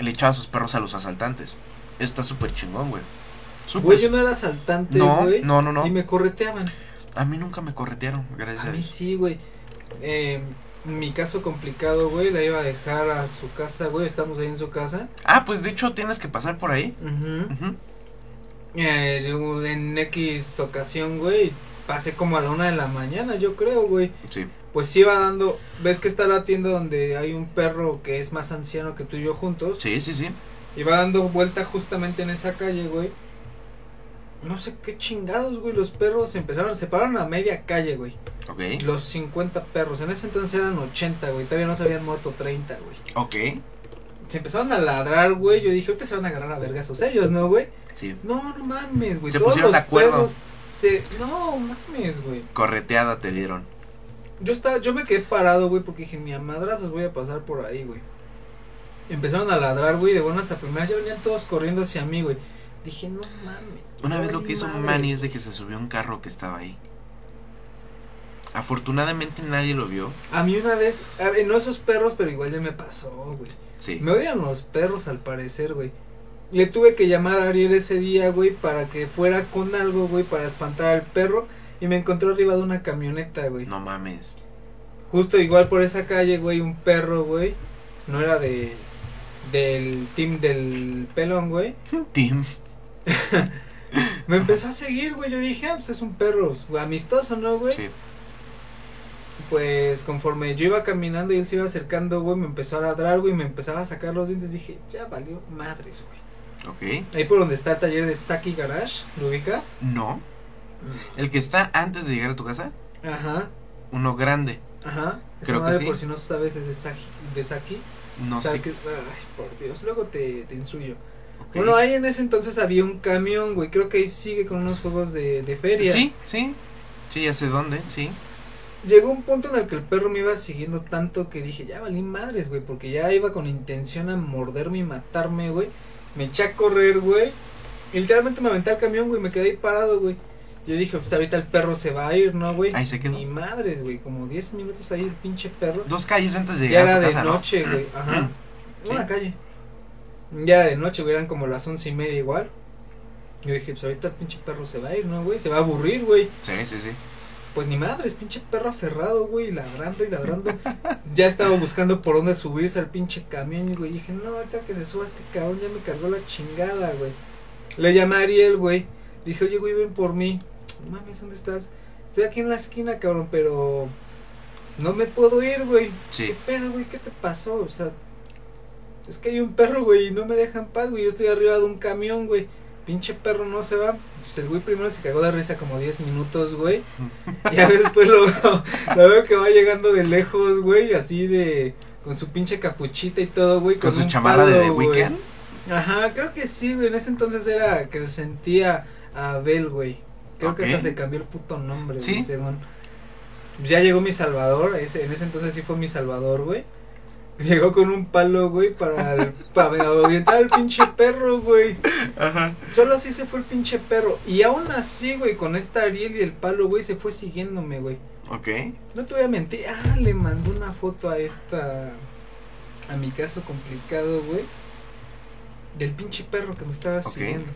le echaba sus perros a los asaltantes. Está súper chingón, güey. Güey, yo no era asaltante, no, güey. no, no, no. Y me correteaban. A mí nunca me corretearon, gracias A a, mí sí, güey. Eh, mi caso complicado, güey, la iba a dejar a su casa, güey. Estamos ahí en su casa. Ah, pues de hecho tienes que pasar por ahí. Ujú. Ujú. Eh, yo en X ocasión, güey, pasé como a la una de la mañana, yo creo, güey. Sí. Pues iba dando, ves que está la tienda donde hay un perro que es más anciano que tú y yo juntos. Sí, sí, sí. Iba dando vuelta justamente en esa calle, güey. No sé qué chingados, güey. Los perros se empezaron, se pararon a media calle, güey. Ok. Los 50 perros. En ese entonces eran 80, güey. Todavía no se habían muerto 30, güey. Ok. Se empezaron a ladrar, güey. Yo dije, ahorita se van a agarrar a vergazos ellos, ¿no, güey? Sí. No, no mames, güey. Se Todos pusieron de acuerdo. se... No, mames, güey. Correteada te dieron. Yo estaba, yo me quedé parado, güey, porque dije, a madrazos voy a pasar por ahí, güey. Empezaron a ladrar, güey, de buenas a primeras, ya venían todos corriendo hacia mí, güey. Dije, no mames. Una vez lo que hizo madres, Manny es de que se subió a un carro que estaba ahí. Afortunadamente nadie lo vio. A mí una vez, a ver, no esos perros, pero igual ya me pasó, güey. Sí. Me odian los perros al parecer, güey. Le tuve que llamar a Ariel ese día, güey, para que fuera con algo, güey, para espantar al perro. Y me encontró arriba de una camioneta, güey. No mames. Justo igual por esa calle, güey, un perro, güey. No era de del team del pelón, güey. Tim. Me empezó a seguir, güey. Yo dije, ah, pues es un perro amistoso, ¿no, güey? Sí. Pues conforme yo iba caminando y él se iba acercando, güey, me empezó a ladrar, güey, me empezaba a sacar los dientes. Dije, ya valió madres, güey. Ok. Ahí por donde está el taller de Saki Garage, ¿lo ubicas? No. El que está antes de llegar a tu casa. Ajá, Uno grande. ajá. Esa Creo que madre, sí. por si no sabes, es de Saki. De Saki. No sé. Ay, por Dios, luego te, te instruyo. Bueno, ahí en ese entonces había un camión, güey. Creo que ahí sigue con unos juegos de, de feria. Sí, sí. Sí, ya sé dónde, sí. Llegó un punto en el que el perro me iba siguiendo tanto que dije, ya valí madres, güey. Porque ya iba con intención a morderme y matarme, güey. Me eché a correr, güey. Y literalmente me aventé al camión, güey. Me quedé ahí parado, güey. Yo dije, pues ahorita el perro se va a ir, ¿no, güey? Ahí se quedó. Ni madres, güey. Como 10 minutos ahí el pinche perro. Dos calles antes de Ya llegar a era tu de casa, ¿no? noche, güey. Ajá. Sí. Una calle. Ya era de noche, güey. Eran como las once y media igual. Yo dije, pues ahorita el pinche perro se va a ir, ¿no, güey? Se va a aburrir, güey. Sí, sí, sí. Pues ni madres, pinche perro aferrado, güey, ladrando y ladrando. ya estaba buscando por dónde subirse al pinche camión, y, güey. Dije, no, ahorita que se suba este cabrón ya me cargó la chingada, güey. Le llamé a Ariel, güey. Dije, oye, güey, ven por mí. Mames, ¿dónde estás? Estoy aquí en la esquina, cabrón, pero no me puedo ir, güey. Sí. ¿Qué pedo, güey? ¿Qué te pasó? O sea, es que hay un perro, güey, y no me dejan paz, güey. Yo estoy arriba de un camión, güey. Pinche perro no se va. Pues el güey primero se cagó de risa como 10 minutos, güey. Ya después lo veo, lo veo que va llegando de lejos, güey, así de. Con su pinche capuchita y todo, güey. Con su chamarra de The. Weeknd. Ajá, creo que sí, güey. En ese entonces era que se sentía a Abel, güey. Creo que hasta se cambió el puto nombre, ¿Sí? güey, según. Ya llegó mi salvador, ese, en ese entonces sí fue mi salvador, güey. Llegó con un palo, güey, para, el- para al pinche perro, güey. Ajá. Solo así se fue el pinche perro. Y aún así, güey, con esta Ariel y el palo, güey, se fue siguiéndome, güey. Ok. No te voy a mentir. Ah, le mandó una foto a esta. A mi caso complicado, güey. Del pinche perro que me estaba siguiendo.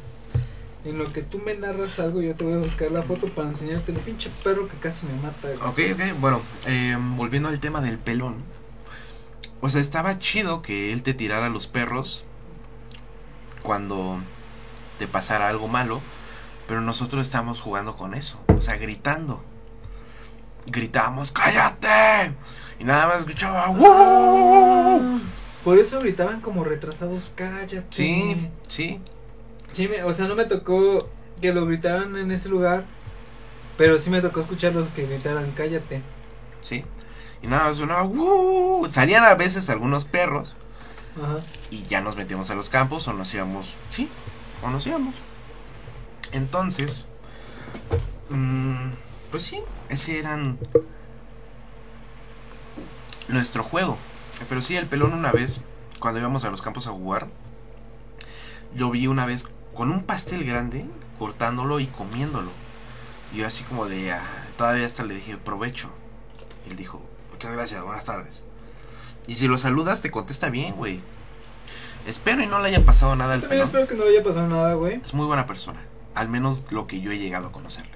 En lo que tú me narras algo, yo te voy a buscar la foto para enseñarte el pinche perro que casi me mata. güey. Ok, ok. Bueno, eh, volviendo al tema del pelón. O sea, estaba chido que él te tirara los perros cuando te pasara algo malo. Pero nosotros estábamos jugando con eso. O sea, gritando. Gritábamos, ¡cállate! Y nada más escuchaba. Ah, Por eso gritaban como retrasados, cállate. Sí, sí. Sí, me- o sea, no me tocó que lo gritaran en ese lugar. Pero sí me tocó escucharlos que gritaran, cállate. Sí. Y nada más sonaba, "Wow". Salían a veces algunos perros. Ajá. y ya nos metíamos a los campos o nos íbamos, sí, o nos íbamos. Entonces, mm, pues sí, ese eran nuestro juego. Pero sí, el pelón una vez, cuando íbamos a los campos a jugar, yo vi una vez con un pastel grande, cortándolo y comiéndolo. Y yo así como de, ah, todavía hasta le dije, provecho. Él dijo, muchas gracias, buenas tardes. Y si lo saludas, te contesta bien, güey. Espero y no le haya pasado nada al También pelón. espero que no le haya pasado nada, güey. Es muy buena persona. Al menos lo que yo he llegado a conocerle.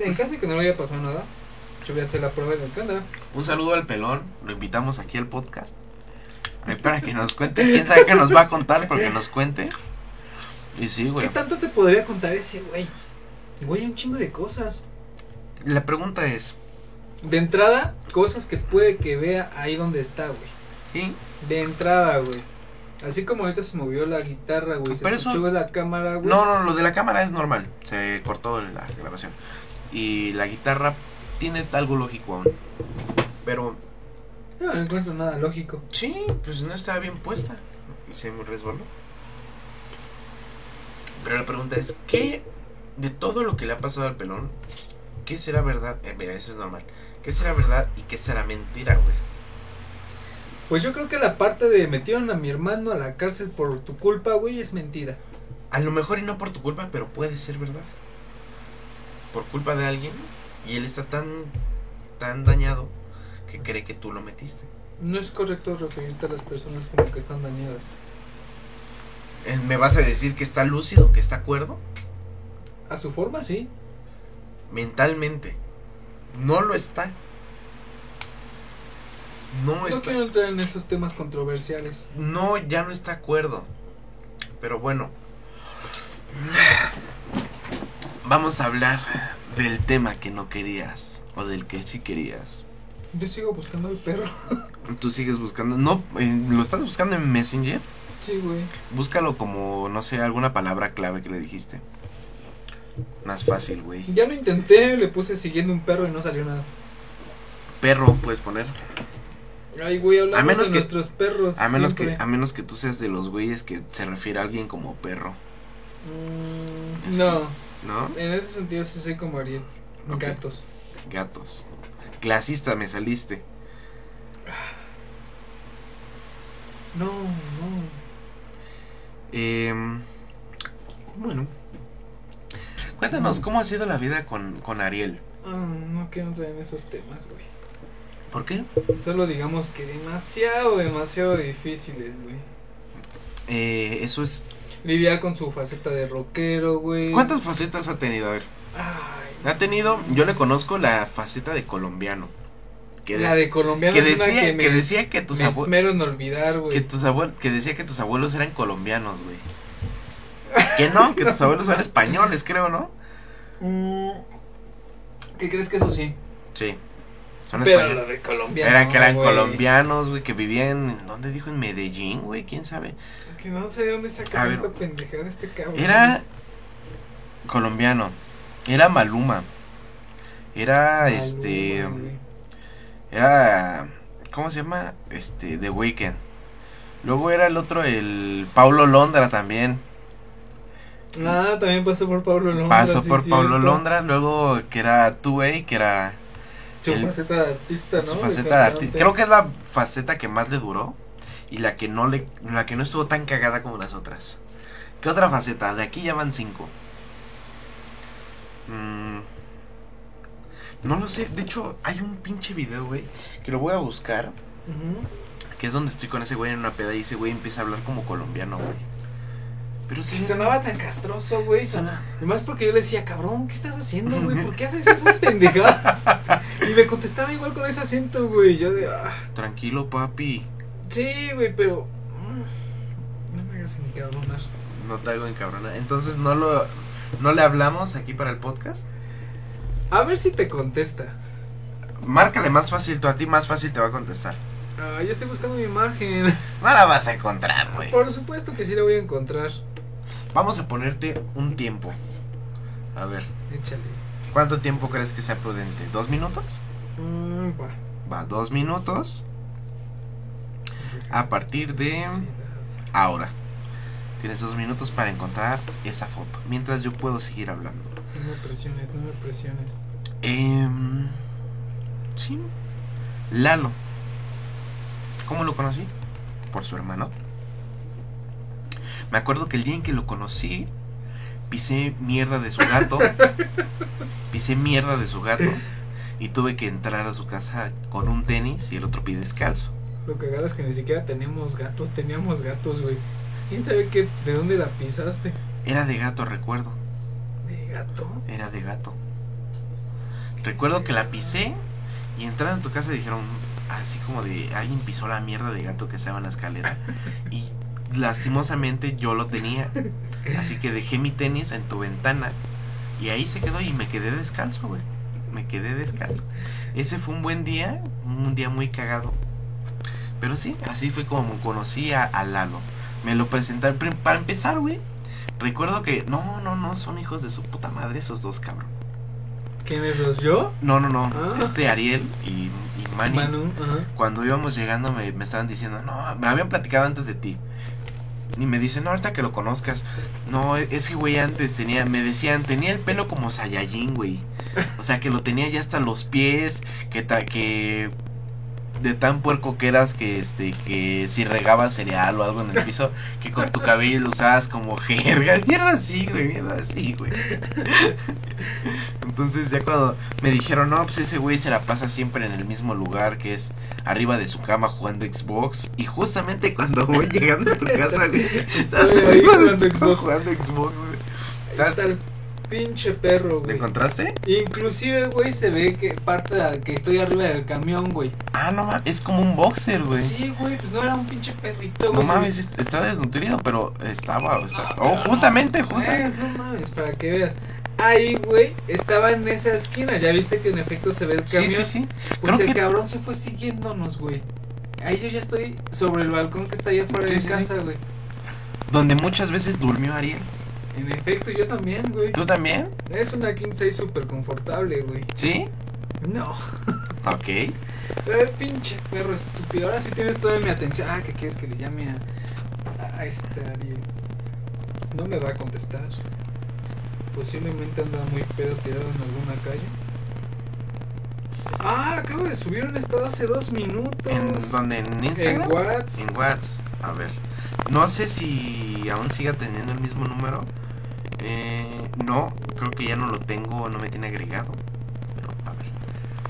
En caso de que no le haya pasado nada, yo voy a hacer la prueba de Canda. Un saludo al pelón. Lo invitamos aquí al podcast. Ahí para que nos cuente. Quién sabe qué nos va a contar, porque nos cuente. Y sí, ¿Qué güey. tanto te podría contar ese güey? Güey, un chingo de cosas. La pregunta es: De entrada, cosas que puede que vea ahí donde está, güey. ¿sí? De entrada, güey. Así como ahorita se movió la guitarra, güey. Se Pero eso- escuchó la cámara, güey. No, no, lo de la cámara es normal. Se cortó la grabación. Y la guitarra tiene algo lógico aún. Pero No, no encuentro nada lógico. sí, pues no estaba bien puesta. Y se me resbaló. Pero la pregunta es: ¿qué de todo lo que le ha pasado al pelón? ¿Qué será verdad? Eh, mira, eso es normal. ¿Qué será verdad y qué será mentira, güey? Pues yo creo que la parte de metieron a mi hermano a la cárcel por tu culpa, güey, es mentira. A lo mejor y no por tu culpa, pero puede ser verdad. Por culpa de alguien. Y él está tan, tan dañado que cree que tú lo metiste. No es correcto referirte a las personas como que están dañadas. Eh, ¿Me vas a decir que está lúcido, que está cuerdo? A su forma, sí. Mentalmente. No lo está. No No está. quiero entrar en esos temas controversiales. No, ya no está cuerdo. Pero bueno. Vamos a hablar del tema que no querías. O del que sí querías. Yo sigo buscando al perro. Tú sigues buscando. No, eh, ¿lo estás buscando en Messenger? Sí, güey. Búscalo como, no sé, alguna palabra clave que le dijiste. Más fácil, güey. Ya lo intenté, le puse siguiendo un perro y no salió nada. Perro puedes poner. Ay, güey, hablamos A menos de que- nuestros perros. A menos que a menos que tú seas de los güeyes que se refiere a alguien como perro, Mm, Es no, ¿no? en ese sentido sí soy como Ariel. Gatos. Gatos. Clasista me saliste. No, no. Em, bueno. Cuéntanos, ¿cómo ha sido la vida con, con Ariel? Ah, no quiero entrar en esos temas, güey. ¿Por qué? Solo digamos que demasiado, demasiado difíciles, güey. Eh, eso es... Lidiar con su faceta de rockero, güey. ¿Cuántas facetas ha tenido? A ver. Ay, Ha tenido, yo le conozco la faceta de colombiano. Que, la de- colombiano que es decía, que que, me, decía que tus abuelos... esmero en olvidar, güey. Que tus abuelos, que decía que tus abuelos eran colombianos, güey. Que no, que tus abuelos son españoles, creo, ¿no? Mm, ¿Qué crees que eso sí? Sí. Son Pero lo de colombiano. Eran que eran güey. colombianos, güey, que vivían, ¿en ¿dónde dijo? En Medellín, güey, quién sabe. Que no sé de dónde saca tanta pendejada este cabrón. Era colombiano. Era Maluma. Era Maluma, este güey. era ¿cómo se llama? Este The Weeknd. Luego era el otro el Paulo Londra también. Ah, también pasó por Pablo Londra. Pasó sí, por cierto. Londra, luego que era 2A, que era Su El- faceta de artista, ¿no? su faceta de artista. Creo que es la faceta que más le duró y la que no le la que no estuvo tan cagada como las otras. ¿Qué otra faceta? De aquí ya van cinco. Mm, no lo sé. De hecho, hay un pinche video, güey, que lo voy a buscar. Que es donde estoy con ese güey en una peda y ese güey empieza a hablar como colombiano, güey. Pero sí. Sonaba tan castroso, güey. Suena- Y más porque yo le decía, cabrón, ¿qué estás haciendo, güey? ¿Por qué haces esas pendejadas? Y me contestaba igual con ese acento, güey. Yo de, ah, Tranquilo, papi. sí, güey, pero. mm, No me hagas encabronar. No te hago encabronar. Entonces no lo no le hablamos aquí para el podcast. A ver si te contesta. Márcale más fácil, tú a ti más fácil te va a contestar. Ah, yo estoy buscando mi imagen. No la vas a encontrar, güey. Por supuesto que sí la voy a encontrar. Vamos a ponerte un tiempo. A ver, Échale. ¿cuánto tiempo crees que sea prudente? ¿Dos minutos? Mm, va. Va, dos minutos a partir de ahora. Tienes dos minutos para encontrar esa foto. Mientras yo puedo seguir hablando. No me presiones, no me presiones. Em, sí. Lalo. ¿Cómo lo conocí? Por su hermano. Me acuerdo que el día en que lo conocí, pisé mierda de su gato. pisé mierda de su gato. Y tuve que entrar a su casa con un tenis y el otro pie descalzo. Lo cagado es que ni siquiera teníamos gatos, teníamos gatos, güey. ¿Quién sabe qué, de dónde la pisaste? Era de gato, recuerdo. ¿De gato? Era de gato. Recuerdo que la pisé y entrando en tu casa dijeron, así como de, alguien pisó la mierda de gato que estaba en la escalera. Y lastimosamente yo lo tenía. Así que dejé mi tenis en tu ventana y ahí se quedó y me quedé descalzo, güey. Me quedé descalzo. Ese fue un buen día, un día muy cagado. Pero sí, así fue como conocí a, a Lalo. Me lo presentaron. Para empezar, güey, recuerdo que, no, no, no, son hijos de su puta madre esos dos, cabrón. ¿Quién sos yo? No, no, no. Ah. Este Ariel y, y Manny. Manu. Cuando íbamos llegando me, me estaban diciendo, no, me habían platicado antes de ti. Y me dicen, no, ahorita que lo conozcas. No, es que, güey, antes tenía, me decían, tenía el pelo como Saiyajin, güey. O sea, que lo tenía ya hasta los pies, que, ta- que de tan puerco que eras que, este, que si regabas cereal o algo en el piso, que con tu cabello lo usabas como jerga. Mierda así, güey, mierda así, güey. Entonces ya cuando me dijeron, no, pues ese güey se la pasa siempre en el mismo lugar, que es arriba de su cama jugando Xbox. Y justamente cuando voy llegando a tu casa, güey, estás arriba de jugando Xbox. jugando Xbox, güey. ¿Sabes? Pinche perro, ¿Lo güey. encontraste? Inclusive, güey, se ve que parte de que estoy arriba del camión, güey. Ah, no mames, es como un boxer, güey. Sí, güey, pues no era un pinche perrito, No güey. mames, est- está desnutrido, pero estaba, está- Oh, justamente, justamente. Pues, no mames, para que veas. Ahí, güey, estaba en esa esquina. Ya viste que en efecto se ve el Sí, camión. sí, sí. Pues Creo el que- cabrón se fue siguiéndonos, güey. Ahí yo ya estoy sobre el balcón que está allá afuera Sí, de sí, casa, güey. Donde muchas veces durmió Ariel. En efecto, yo también, güey. ¿Tú también? Es una King 6 súper confortable, güey. ¿Sí? No. Ok. Pero el pinche perro estúpido. Ahora sí tienes toda mi atención. Ah, ¿qué quieres que le llame a, a este Ariel? No me va a contestar. Posiblemente anda muy pedo tirado en alguna calle. Ah, acabo de subir un estado hace dos minutos. ¿En dónde? ¿En En Instagram? WhatsApp. En WhatsApp. A ver. No sé si aún siga teniendo el mismo número. Eh, no, creo que ya no lo tengo, no me tiene agregado. Pero, a ver.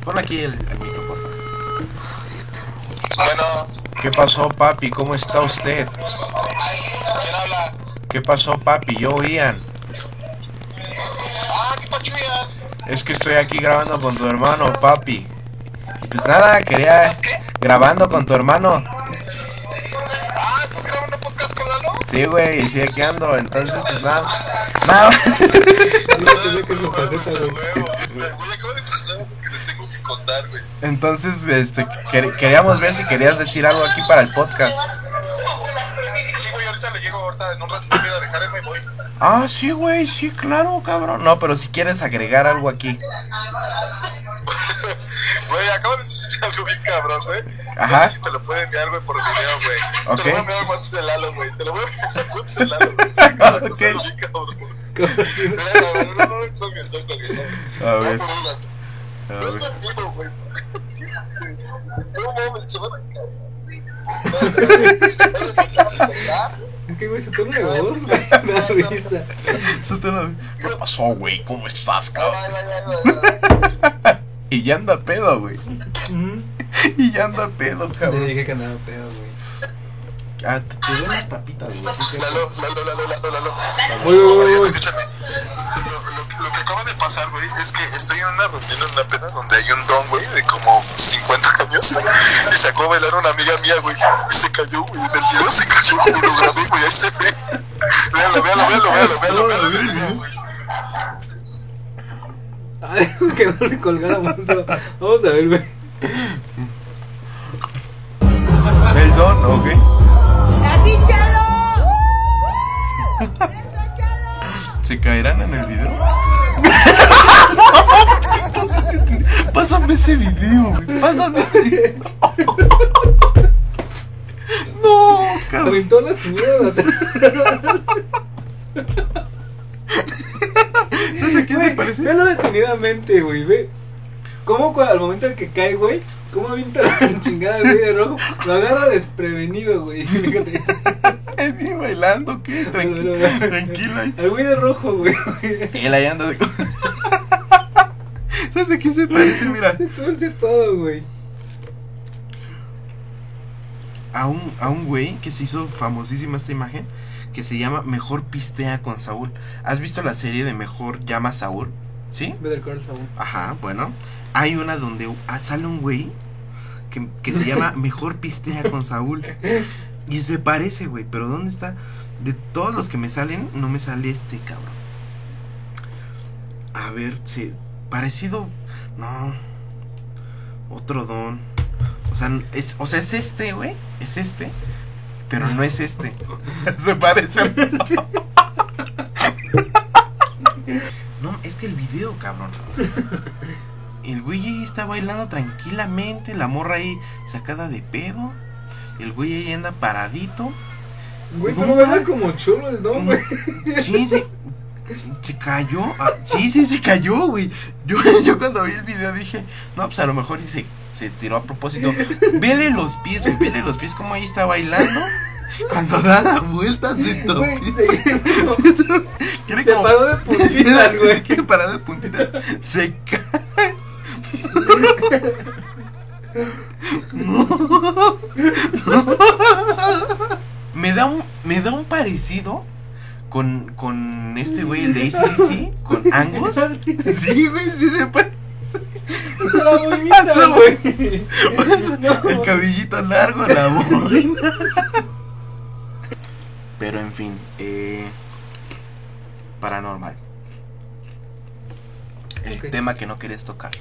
Pon aquí el, el favor. Bueno, ¿Qué pasó, papi? ¿Cómo está usted? ¿quién habla? ¿Qué pasó, papi? Yo, Ian. Ah, qué pachuya. Es que estoy aquí grabando con tu hermano, papi. Y pues nada, quería... Grabando con tu hermano. Sí, güey, y sí, aquí ando. Entonces, pues nada. Nada. Contar, güey. Entonces, este, quer- queríamos ver si querías decir algo aquí para el podcast. Sí, güey, ahorita le llego, ahorita en un ir a dejar y me voy. Ah, sí, güey, sí, claro, cabrón. No, pero si quieres agregar algo aquí. Güey, acabo de suceder algo bien cabrón, güey. Ajá. No sé si te lo puedo enviar, güey, por video, güey. Ok. Te lo voy a enviar al WhatsApp de Lalo, güey. Te lo voy a enviar al WhatsApp de Lalo, güey. Cosa Ok. bien cabrón. Como si- No, no, no, no, no, no, colgues, no colgues, no. A ver, No, por dudas. a No, ver. no, mames, se van a caer. Es que, güey, su tono de voz, güey, me da risa. Su tono de, ¿Qué pasó, güey? ¿Cómo estás, cabrón? Y ya anda pedo, güey. Y ya anda pedo, Te cabrón. dije que andaba pedo, güey. Ah, te, te doy unas papitas, güey. Lalo, Lalo, Lalo, Lalo, Lalo. Uy, uy, uy, uy. Escúchame. Lo, lo que- lo que acaba de pasar, güey, es que estoy en una reunión en una pena donde hay un don, güey, de como 50 años. Y sacó a bailar una amiga mía, güey. Y se cayó, güey. En el video se cayó, güey. Lo grabé, güey. Ahí se ve. Véalo, véalo, véalo, véalo, véalo, véalo, güey. Que no le colgáramos. no. Vamos a ver, güey. El don, ok. ¡Así, Chalo! ¿Se caerán en el video? Pásame ese video, güey. Pásame ese video. No, cabrón. Aventó la señora de atrás. ¿Sabes a quién se parece? Velo detenidamente, güey, ve. ¿Cómo al momento en que cae, güey? ¿Cómo avienta la chingada güey de rojo? Lo agarra desprevenido, güey. Fíjate. Bailando, ¿qué? Tranquilo, tranquilo ahí. Al güey de rojo, güey. Él ahí anda de... ¿Sabes a quién se parece? Mira, Te tuerce todo, güey. a un, a un güey que se hizo famosísima esta imagen, que se llama Mejor Pistea con Saúl. ¿Has visto la serie de Mejor Llama Saúl? ¿Sí? Better Call Saul. Ajá, bueno. Hay una donde ah, sale un güey que, que se llama Mejor Pistea con Saúl. Y se parece, güey, pero ¿dónde está? De todos los que me salen, no me sale este, cabrón. A ver, sí, parecido, no. Otro don. O sea, es, o sea, es este, güey, es este, pero no es este. se parece. No, es que el video, cabrón. El güey ahí está bailando tranquilamente, la morra ahí sacada de pedo. El güey ahí anda paradito. Güey, No, pero baila como cholo el don, güey. Sí, se, cayó. Ah, sí, sí, se cayó, güey. Yo, yo cuando vi el video dije, no, pues a lo mejor y se, se tiró a propósito. Vele los pies, güey, vele los pies como ahí está bailando. Cuando da la vuelta se tropieza. se- Se como- paró de puntitas, güey. Quiere parar de puntitas. Se cae. No. Me da un, me da un parecido con, con este güey, el de ACDC, con Angus. Sí, güey, sí se parece. La boinita, güey. El cabellito largo, la boina. Pero en fin, eh, paranormal. El tema que no quieres tocar.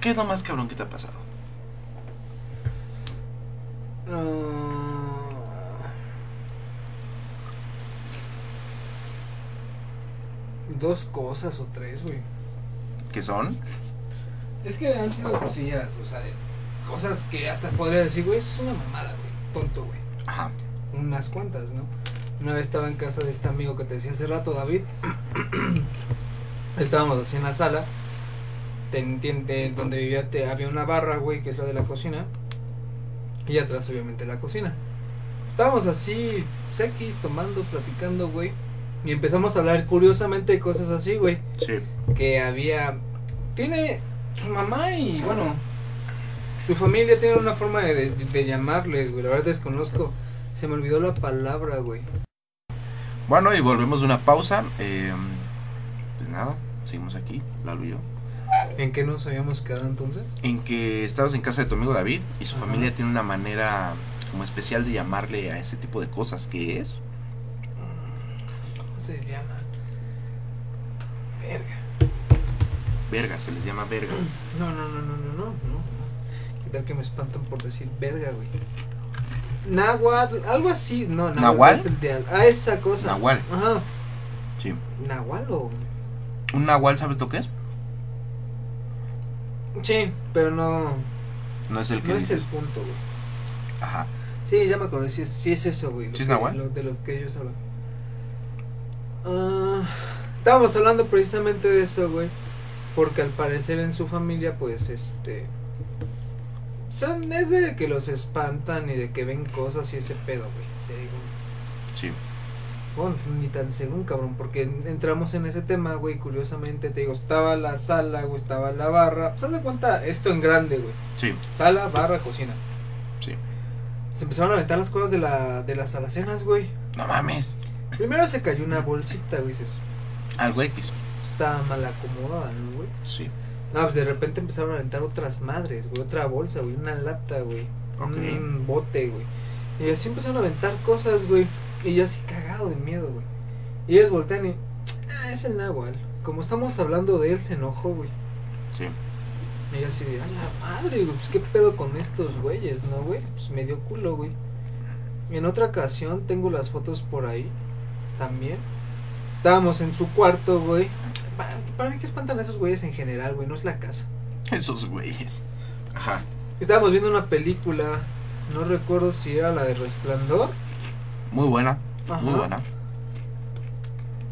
¿Qué es lo más cabrón que te ha pasado? Ah, Dos cosas o tres, güey. ¿Qué son? Es que han sido cosillas, o sea, cosas que hasta podría decir, güey, es una mamada, güey, es tonto, güey. Ajá. Unas cuantas, ¿no? Una vez estaba en casa de este amigo que te decía hace rato, David. Estábamos así en la sala. Te entiende, donde vivía te, había una barra, güey, que es la de la cocina. Y atrás, obviamente, la cocina. Estábamos así, sequis, tomando, platicando, güey. Y empezamos a hablar curiosamente de cosas así, güey Sí. que había tiene su mamá y bueno su familia tiene una forma de, de- de llamarles güey la verdad desconozco se me olvidó la palabra güey Bueno, y volvemos de una pausa. eh, pues nada, seguimos aquí, Lalo y yo. En qué nos habíamos quedado entonces En que estabas en casa de tu amigo David y su Ajá. familia tiene una manera como especial de llamarle a ese tipo de cosas que es. cómo se llama verga Verga, se les llama verga. no no no no no no no qué tal que me espantan por decir verga güey Nahuatl, algo así, no, ¿Nahual? es el de al- ah, esa cosa. Nahual. Ajá. Sí. Nahual o ¿Un nahual sabes lo que es? Sí, pero no No es el que no es el punto, güey. Ajá. Sí, ya me acordé, sí, es- sí es eso, güey. ¿Sí es que- Nahual? lo- de los que ellos hablan. Ah, estábamos hablando precisamente de eso, güey. Porque al parecer en su familia, pues, este. Son, es de que los espantan y de que ven cosas y ese pedo, güey. Según. Sí. Bueno, ni tan según, cabrón, porque entramos en ese tema, güey, curiosamente, te digo, estaba la sala, güey, estaba la barra. ¿Se de cuenta esto en grande, güey? Sí. Sala, barra, cocina. Sí. Se empezaron a aventar las cosas de, la, de las alacenas, güey. No mames. Primero se cayó una bolsita, güey, dices, Algo X. está mal acomodada, ¿no, güey? Sí. No, pues de repente empezaron a aventar otras madres, güey, otra bolsa, güey, una lata, güey, un bote, güey. Y así empezaron a aventar cosas, güey, y yo así cagado de miedo, güey. Y ellos voltean y, ah, es el Nahual. Como estamos hablando de él, se enojó, güey. Sí. Y yo así de, a la madre, güey, pues qué pedo con estos güeyes, ¿no, güey? Pues me dio culo, güey. En otra ocasión tengo las fotos por ahí, también. Estábamos en su cuarto, güey. Pa- Para mí que espantan a esos güeyes en general, güey, no es la casa. Esos güeyes. Ajá. Estábamos viendo una película, no recuerdo si era la de Resplandor Muy buena. Ajá. Muy buena.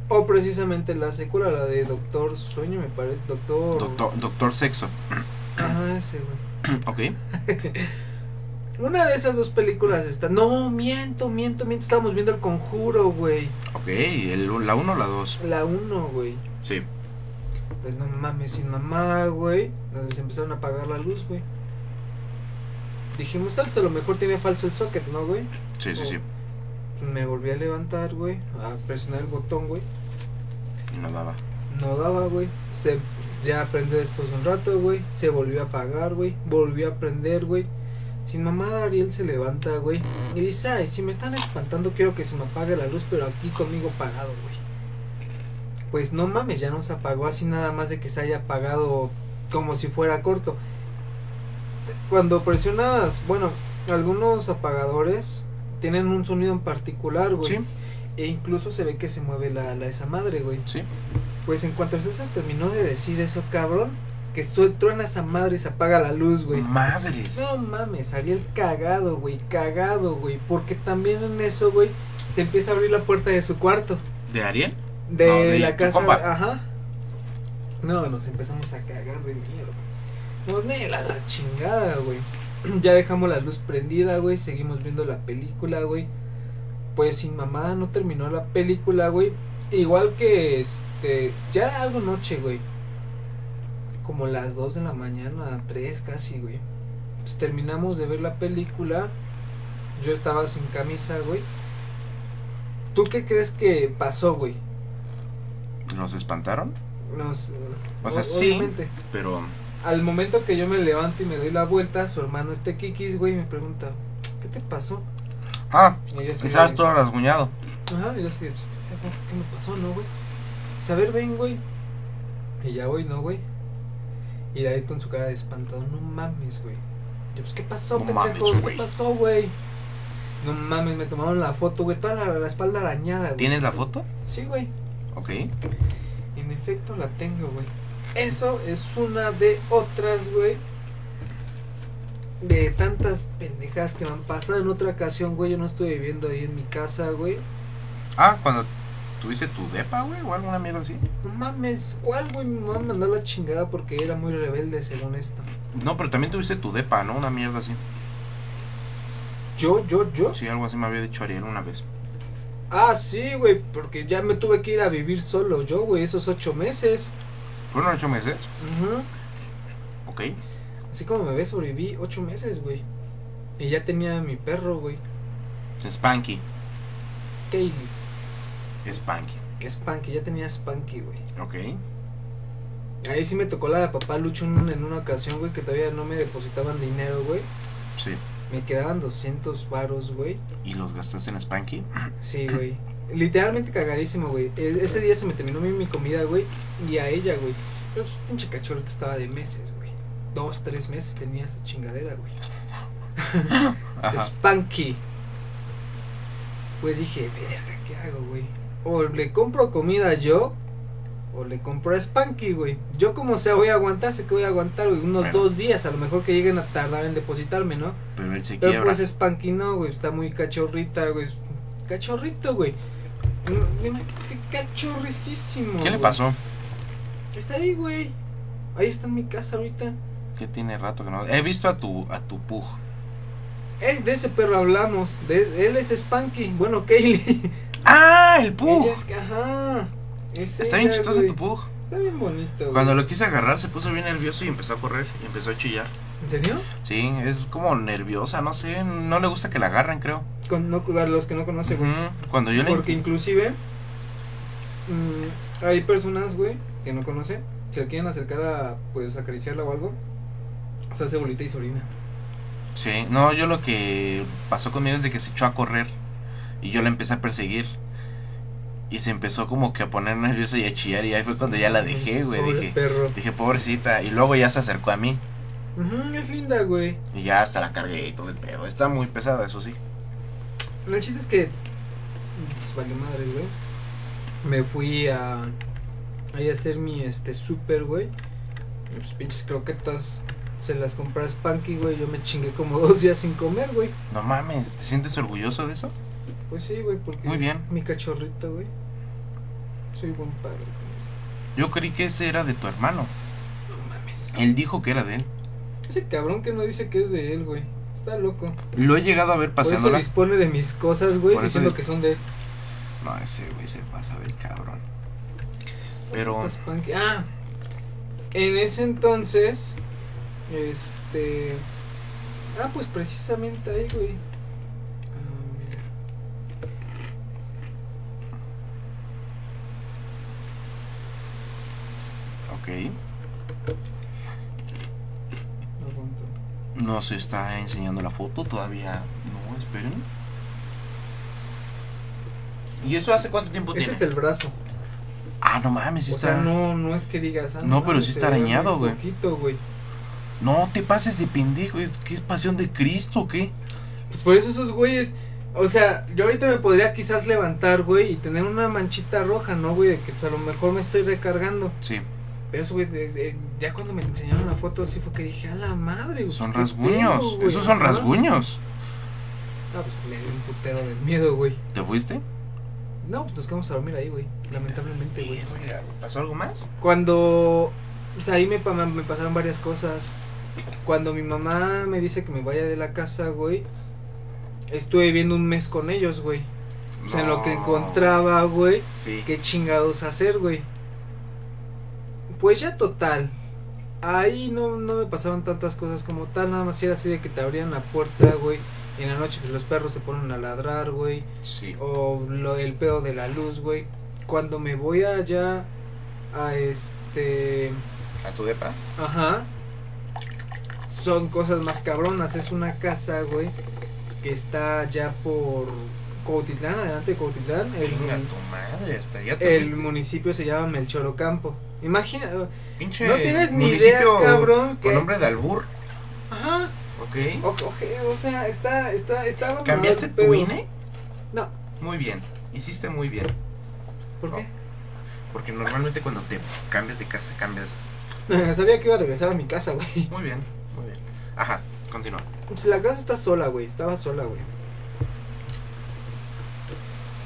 o precisamente la secuela, la de Doctor Sueño, me parece. Doctor. Doctor, doctor Sexo. Ajá, ese, güey. ok. Una de esas dos películas está. No, miento, miento, miento. Estábamos viendo el conjuro, güey. Ok. El, la 1 o la 2. La 1, güey. Sí. Pues no mames, sin mamá, güey. Nos empezaron a apagar la luz, güey. Dijimos, "Salsa, a lo mejor tiene falso el socket, ¿no, güey? Sí, sí, sí. Me volví a levantar, güey. A presionar el botón, güey. Y no daba. No daba, güey. Se ya prendió después de un rato, güey. Se volvió a apagar, güey. Volvió a prender, güey. Sin mamada, Ariel se levanta, güey. Y dice, ay, si me están espantando, quiero que se me apague la luz, pero aquí conmigo parado, güey. Pues no mames, ya no se apagó así nada más de que se haya apagado como si fuera corto. Cuando presionas, bueno, algunos apagadores tienen un sonido en particular, güey. Sí, E incluso se ve que se mueve la, la esa madre, güey. sí. Pues en cuanto César terminó de decir eso, cabrón, que truena esa madre y se apaga la luz, güey. Madres. No mames, Ariel cagado, güey, cagado, güey. Porque también en eso, güey, se empieza a abrir la puerta de su cuarto. ¿De Ariel? De, No, de la casa. compa. Ajá. No, nos empezamos a cagar de miedo. No, nela, la chingada, güey. Ya dejamos la luz prendida, güey. Seguimos viendo la película, güey. Pues sin mamá no terminó la película, güey. Igual que este. Ya era algo noche, güey. Como las 2 de la mañana, 3 casi, güey. Pues terminamos de ver la película. Yo estaba sin camisa, güey. ¿Tú qué crees que pasó, güey? ¿Los espantaron? Nos, O sea, sí. Pero. Al momento que yo me levanto y me doy la vuelta, su hermano este Kikis, güey, me pregunta, ¿qué te pasó? Ah, estabas de- todo rasguñado. Ajá, y yo así, pues, ¿qué me pasó, no, güey? Pues a ver, ven, güey. Y ya voy, ¿no, güey? Y David con su cara de espantado, no mames, güey. Yo, pues, ¿qué pasó, No pendejos? mames, ¿Qué güey. pasó, güey? No mames, me tomaron la foto, güey, toda la, la espalda arañada, güey. ¿Tienes la foto? Sí, güey. Ok. En efecto la tengo, güey. Eso es una de otras, güey. De tantas pendejas que me han pasado. En otra ocasión, güey, yo no estuve viviendo ahí en mi casa, güey. Ah, cuando tuviste tu depa, güey, o alguna mierda así. No mames, ¿cuál, güey? Mi mamá me mandó la chingada porque era muy rebelde, según esto. No, pero también tuviste tu depa, ¿no? Una mierda así. ¿Yo, yo, yo? Sí, algo así me había dicho Ariel una vez. Ah, sí, güey, porque ya me tuve que ir a vivir solo yo, güey, esos ocho meses. ¿Fueron ocho meses? Ujú. Ok. Así como me ves, sobreviví ocho meses, güey. Y ya tenía a mi perro, güey. Spanky. Kaylee. Spanky. Spanky, ya tenía Spanky, güey. Ok. Ahí sí me tocó la de papá Lucho en, una- en una ocasión, güey, que todavía no me depositaban dinero, güey. Sí. Me quedaban 200 varos, güey. ¿Y los gastaste en Spanky? Sí, güey. Literalmente cagadísimo, güey. E- ese día se me terminó mi, mi comida, güey. Y a ella, güey. Pero pues, pinche cachorro estaba de meses, güey. Dos, tres meses tenía esta chingadera, güey. Spanky. Pues dije, verga, ¿qué hago, güey? O le compro comida yo, o le compro a Spanky, güey. Yo como sea voy a aguantar, sé que voy a aguantar, güey, unos Bueno. dos días, a lo mejor que lleguen a tardar en depositarme, ¿no? Pero él se Pero quiebra. pues Spanky no, güey, está muy cachorrita, güey. Cachorrito, güey. Cachorricísimo. ¿Qué le pasó? Está ahí, güey. Ahí está en mi casa ahorita. Que tiene rato que no. He visto a tu, a tu pug. Es de ese perro hablamos. De, él es Spanky. Bueno, Kaylee. ¡Ah! El pug. Es ajá. Es Está bien chistoso güey. tu pug. Está bien bonito, güey. Cuando lo quise agarrar se puso bien nervioso y empezó a correr y empezó a chillar. ¿En serio? Sí, es como nerviosa, no sé, no le gusta que la agarren, creo. Con, no, a los que no conocen, güey. Cuando yo le Porque inclusive mm, hay personas, güey, que no conocen, se le quieren acercar a, pues, acariciarla o algo, se hace bolita y se orina. Sí, no, yo lo que pasó conmigo es de que se echó a correr y yo la empecé a perseguir. Y se empezó como que a poner nerviosa y a chillar y ahí fue cuando ya la dejé, güey. Pobre Dije, perro. dije, pobrecita. Y luego ya se acercó a mí Ujú, es linda, güey. y ya hasta la cargué y todo el pedo. Está muy pesada, eso sí. El chiste es que, pues, vale madres, güey. Me fui a, ahí a hacer mi, este, super, güey. Mis pinches croquetas, se las compré a Spanky, güey. Yo me chingué como dos días sin comer, güey. No mames, ¿te sientes orgulloso de eso? Pues sí, güey, porque Muy bien. mi cachorrito, güey. Soy buen padre. güey. Yo creí que ese era de tu hermano. No mames. Él dijo que era de él. Ese cabrón que no dice que es de él, güey. Está loco. Lo he llegado a ver Por eso dispone de mis cosas, güey, Por diciendo que son de él. No, ese güey se pasa del cabrón. Pero Ah, en ese entonces, este. Ah, pues precisamente ahí, güey. Ah, mira. ok. No aguanto. No se está enseñando la foto todavía. No, esperen. ¿Y eso hace cuánto tiempo Ese tiene? es el brazo. Ah, no mames, O está. sea, no, no es que digas. ah, No, pero mames, sí está arañado, güey. poquito, güey. No te pases de pendejo. Es, ¿Qué es pasión de Cristo qué? Pues por eso esos güeyes. O sea, yo ahorita me podría quizás levantar, güey, y tener una manchita roja, ¿no, güey? De que pues, a lo mejor me estoy recargando. Sí, Pero eso, güey, ya cuando me enseñaron la foto, sí fue que dije, a la madre, güey. son pues, ¿qué rasguños. pedo, güey?" Esos son rasguños. No, pues me dio un putero de miedo, güey. ¿Te fuiste? No, pues nos quedamos a dormir ahí, güey. Lamentablemente, güey. ¿Pasó algo más? Cuando. Pues ahí me, pa- me pasaron varias cosas. Cuando mi mamá me dice que me vaya de la casa, güey. Estuve viviendo un mes con ellos, güey. O sea, en lo que No. encontraba, güey. Sí. ¿Qué chingados hacer, güey? Pues ya total. Ahí no, no me pasaron tantas cosas como tal. Nada más era así de que te abrían la puerta, güey. En la noche pues los perros se ponen a ladrar, güey. Sí. O lo, el pedo de la luz, güey. Cuando me voy allá a este... ¿A tu depa? Ajá. Son cosas más cabronas. Es una casa, güey. Que está ya por Cuautitlán, adelante de Cuautitlán. El, Chinga tu madre, hasta el municipio se llama Melchorocampo. Imagina, Pinche no tienes ni idea, cabrón, Con nombre de albur. ajá, Ok. o, o- o sea, está, está, está abandonado ¿Cambiaste tu. INE? No, Muy bien. Hiciste muy bien. ¿por qué? Porque normalmente cuando te cambias de casa, cambias. Sabía que iba a regresar a mi casa, güey. Muy bien, muy bien. Ajá, continúa. Pues la casa está sola, güey, estaba sola, güey.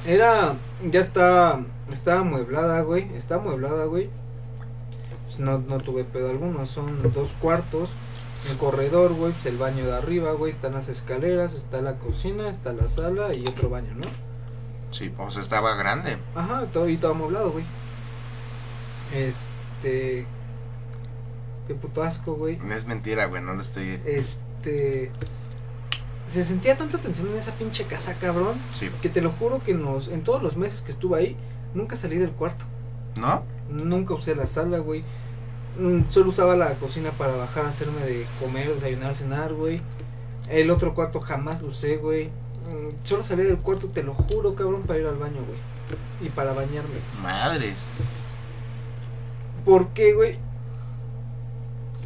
Era, ya está, estaba amueblada, güey, está amueblada, güey. Pues no, no tuve pedo alguno, son dos cuartos, un corredor, güey, pues el baño de arriba, güey, están las escaleras, está la cocina, está la sala y otro baño, ¿no? Sí, sea, estaba grande. Ajá, todo y todo amoblado, güey. Este. Qué puto asco, güey. Es mentira, güey, no lo estoy. Este. Se sentía tanta tensión en esa pinche casa, cabrón. Sí. Que te lo juro que nos, en todos los meses que estuve ahí, nunca salí del cuarto. ¿No? Nunca usé la sala, güey. Mm, Solo usaba la cocina para bajar hacerme de comer, desayunar, cenar, güey. El otro cuarto jamás lo usé, güey. Mm, Solo salí del cuarto, te lo juro, cabrón, para ir al baño, güey. Y para bañarme. Madres. ¿Por qué, güey?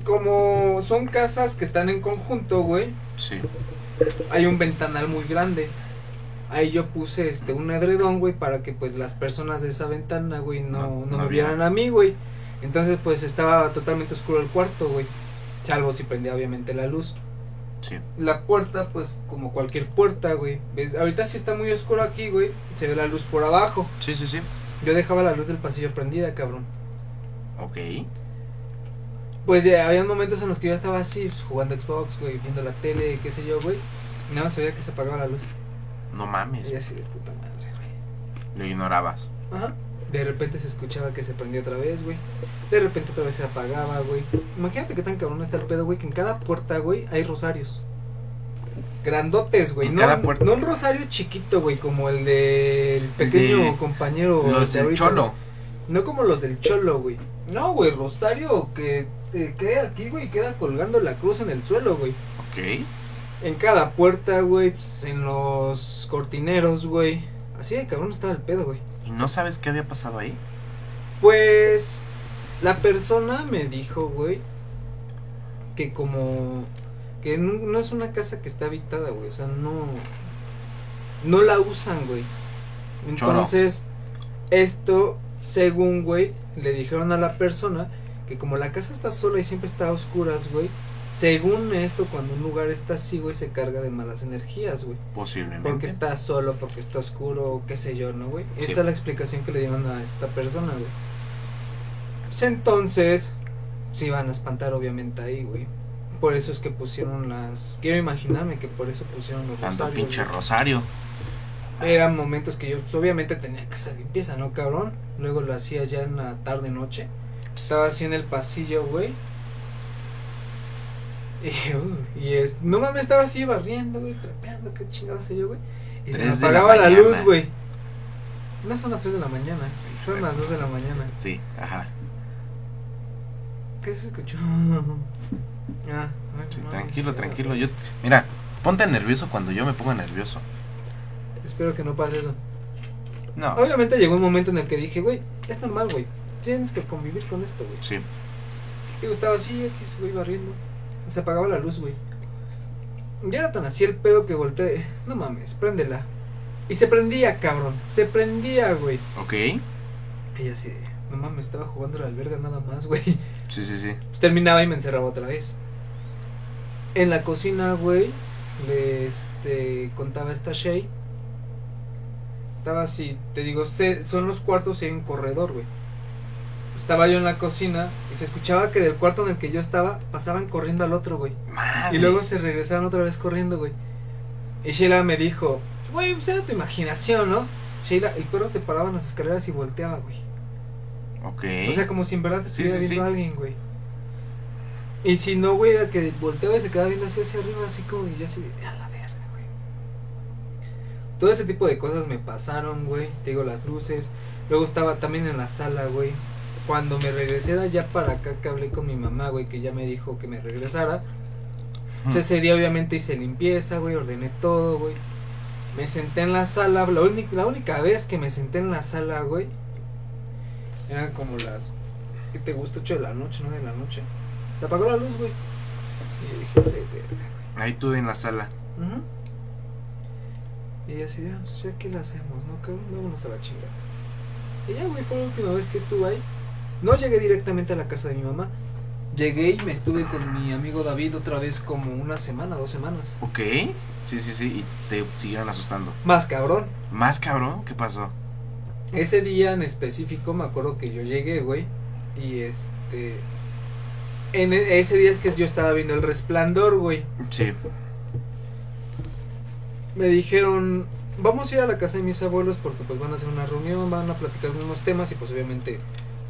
Como son casas que están en conjunto, güey, Sí. hay un ventanal muy grande. Ahí yo puse este un edredón, güey, para que pues las personas de esa ventana, güey, no, No- no, no me vieran a mí, güey. Entonces pues estaba totalmente oscuro el cuarto, güey. Salvo si prendía obviamente la luz. Sí. La puerta, pues como cualquier puerta, güey. ¿Ves? Ahorita sí está muy oscuro aquí, güey. Se ve la luz por abajo. Sí, sí, sí. Yo dejaba la luz del pasillo prendida, cabrón. Ok. Pues ya había momentos en los que yo estaba así, pues, jugando Xbox, güey, viendo la tele, qué sé yo, güey. Y nada más se veía que se apagaba la luz. No mames. Y así de puta madre, güey. Lo ignorabas. Ajá. De repente se escuchaba que se prendía otra vez, güey. De repente otra vez se apagaba, güey. Imagínate que tan cabrón está el pedo, güey, que en cada puerta, güey, hay rosarios. Grandotes, güey. En No, cada puerta. no un rosario chiquito, güey, como el del pequeño De- compañero. Los de del ahorita, cholo. No como los del cholo, güey. No, güey, rosario que eh, queda aquí, güey, queda colgando la cruz en el suelo, güey. Ok. En cada puerta, güey, pues, en los cortineros, güey. Así de cabrón estaba el pedo, güey. ¿Y no sabes qué había pasado ahí? Pues la persona me dijo, güey, que como que no, no es una casa que está habitada, güey, o sea, no no la usan, güey. Entonces, esto según, güey, le dijeron a la persona que como la casa está sola y siempre está a oscuras, güey, según esto cuando un lugar está así, güey, se carga de malas energías, güey. Posiblemente. Porque está solo, porque está oscuro, qué sé yo, ¿no, güey? Sí. Esta es la explicación que le dieron a esta persona, güey. Pues entonces, se iban a espantar, obviamente, ahí, güey. Por eso es que pusieron las. Quiero imaginarme que por eso pusieron los Tanto rosarios, pinche güey. rosario. Eran momentos que yo, pues, obviamente, tenía que hacer limpieza, ¿no, cabrón? Luego lo hacía ya en la tarde-noche. Estaba así en el pasillo, güey. Y, uh, y es, no mames, estaba así barriendo, güey, trapeando, qué chingado sé yo, güey. Y se me la apagaba la, luz, güey. No son las 3 de la mañana, son las 2 de la mañana. Sí, ajá. ¿Qué se escuchó? Ah, ay, Sí, tranquilo, tranquilo. Yo, mira, ponte nervioso cuando yo me ponga nervioso. Espero que no pase eso. No. Obviamente llegó un momento en el que dije, güey, es normal, güey. Tienes que convivir con esto, güey. Sí. Digo, estaba así, aquí se güey barriendo. Se apagaba la luz, güey. Ya era tan así el pedo que volteé. No mames, préndela. Y se prendía, cabrón. Se prendía, güey. Ok. Y así de, no mames, estaba jugando la alberga nada más, güey. Sí, sí, sí. Pues terminaba y me encerraba otra vez. En la cocina, güey, le este, contaba esta Shay. Estaba así, te digo, se- son los cuartos y hay un corredor, güey. Estaba yo en la cocina y se escuchaba que del cuarto en el que yo estaba pasaban corriendo al otro, güey. Madre. Y luego se regresaron otra vez corriendo, güey. Y Sheila me dijo, güey, pues era tu imaginación, ¿no? Sheila, el perro se paraba en las escaleras y volteaba, güey. Ok. O sea, como si en verdad estuviera sí, viendo sí. a alguien, güey. Y si no, güey, era que volteaba y se quedaba viendo así hacia arriba, así como, y yo así, a la verga, güey. Todo ese tipo de cosas me pasaron, güey. Te digo, las luces. Luego estaba también en la sala, güey. Cuando me regresé de allá para acá, que hablé con mi mamá, güey, que ya me dijo que me regresara. Pues ese día, obviamente, hice limpieza, güey, ordené todo, güey. Me senté en la sala, la, única- la única vez que me senté en la sala, güey, eran como las. ¿Qué te gusta? 8 de la noche, 9 de la noche. Se apagó la luz, güey. Y dije, verga, Ahí tú en la sala. güey. Ujú. Y así, ya, pues ya que la hacemos, ¿no, cabrón? Vámonos a la chingada. Y ya, güey, fue la última vez que estuve ahí. No llegué directamente a la casa de mi mamá. Llegué y me estuve con mi amigo David otra vez como una semana, dos semanas. Ok. Sí, sí, sí. Y te siguieron asustando. Más cabrón. ¿Más cabrón? ¿Qué pasó? Ese día en específico me acuerdo que yo llegué, güey. Y este. En e- ese día es que yo estaba viendo el resplandor, güey. Sí. Me dijeron, vamos a ir a la casa de mis abuelos porque pues van a hacer una reunión, van a platicar unos temas y pues obviamente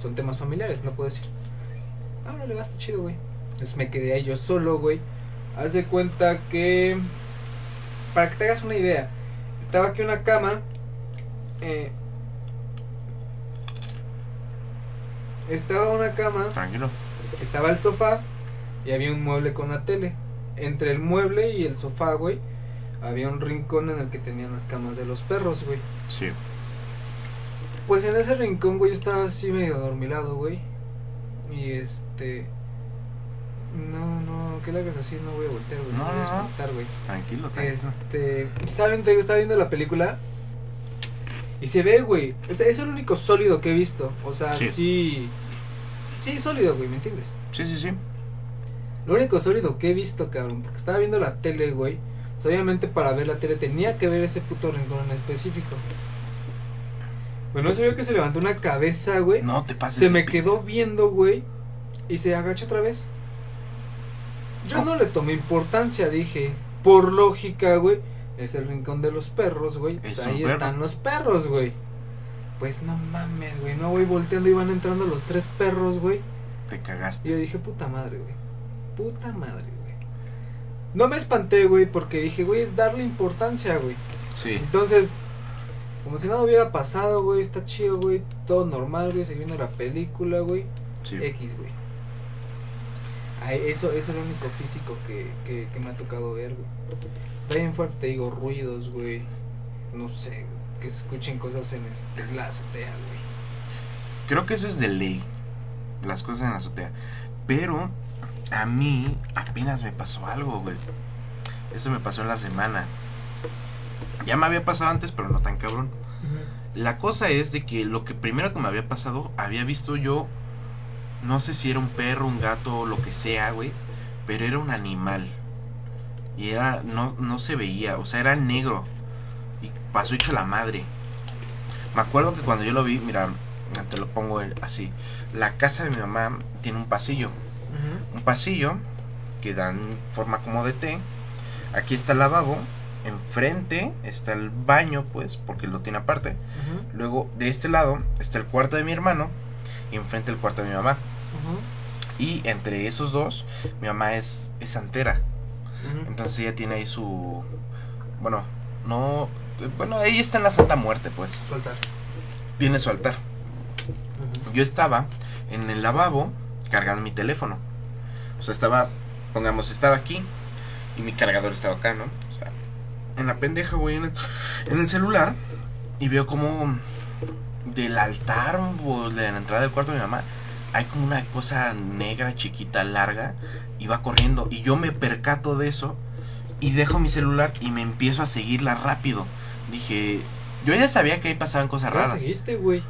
son temas familiares, no puedes ir. Ah, no le va, está chido, güey. Entonces me quedé ahí yo solo, güey. Haz de cuenta que... Para que te hagas una idea, estaba aquí una cama. eh, estaba una cama Tranquilo. estaba el sofá y había un mueble con la tele. Entre el mueble y el sofá, güey, había un rincón en el que tenían las camas de los perros, güey. Sí. Pues en ese rincón, güey, yo estaba así medio adormilado, güey. Y este. No, no, que le hagas así, no voy a voltear, güey. No, No, voy a espantar, güey. Tranquilo, tranquilo. Este. Estaba viendo, estaba viendo la película. Y se ve, güey. Es, es el único sólido que he visto. O sea, Sí. sí. Sí, sólido, güey, ¿me entiendes? Sí, sí, sí. Lo único sólido que he visto, cabrón, porque estaba viendo la tele, güey. O sea, obviamente para ver la tele tenía que ver ese puto rincón en específico. Bueno, se vio que se levantó una cabeza, güey. No te pases. se me quedó viendo, güey. Y se agachó otra vez. Yo no le tomé importancia, dije. Por lógica, güey. Es el rincón de los perros, güey. Pues ahí perro. están los perros, güey. Pues no mames, güey. No voy volteando y van entrando los tres perros, güey. Te Y cagaste. yo dije, puta madre, güey. Puta madre, güey. No me espanté, güey, porque dije, güey, es darle importancia, güey. Sí. Entonces, como si nada hubiera pasado, güey, está chido, güey. Todo normal, güey, viene la película, güey. Sí. X, güey. Ay, Eso, eso es lo único físico que, que, que me ha tocado ver, güey. De ahí en fuerte te digo ruidos, güey. No sé, güey, que se escuchen cosas en este, la azotea, güey. Creo que eso es de ley. Las cosas en la azotea. Pero a mí apenas me pasó algo, güey. Eso me pasó en la semana. Ya me había pasado antes, pero no tan cabrón. La cosa es de que lo que primero que me había pasado, había visto yo, no sé si era un perro, un gato, lo que sea, güey, pero era un animal. Y era, no, no se veía, o sea, era negro. Y pasó hecho la madre. Me acuerdo que cuando yo lo vi, mira, te lo pongo así. La casa de mi mamá tiene un pasillo. Un pasillo que dan forma como de T. Aquí está el lavabo. Enfrente está el baño, pues, porque lo tiene aparte. Luego, de este lado está el cuarto de mi hermano y enfrente el cuarto de mi mamá. Y entre esos dos, mi mamá es, es santera. Entonces ella tiene ahí su... Bueno, no... Bueno, ella está en la Santa Muerte, pues. Soltar. Tiene su altar. Yo estaba en el lavabo cargando mi teléfono. O sea, estaba... Pongamos, estaba aquí y mi cargador estaba acá, ¿no? En la pendeja, güey, en el, en el celular. Y veo como del altar o de la entrada del cuarto de mi mamá hay como una cosa negra, chiquita, larga, y va corriendo. Y yo me percato de eso y dejo mi celular y me empiezo a seguirla rápido. Dije, yo ya sabía que ahí pasaban cosas ¿Qué la raras. seguiste, güey?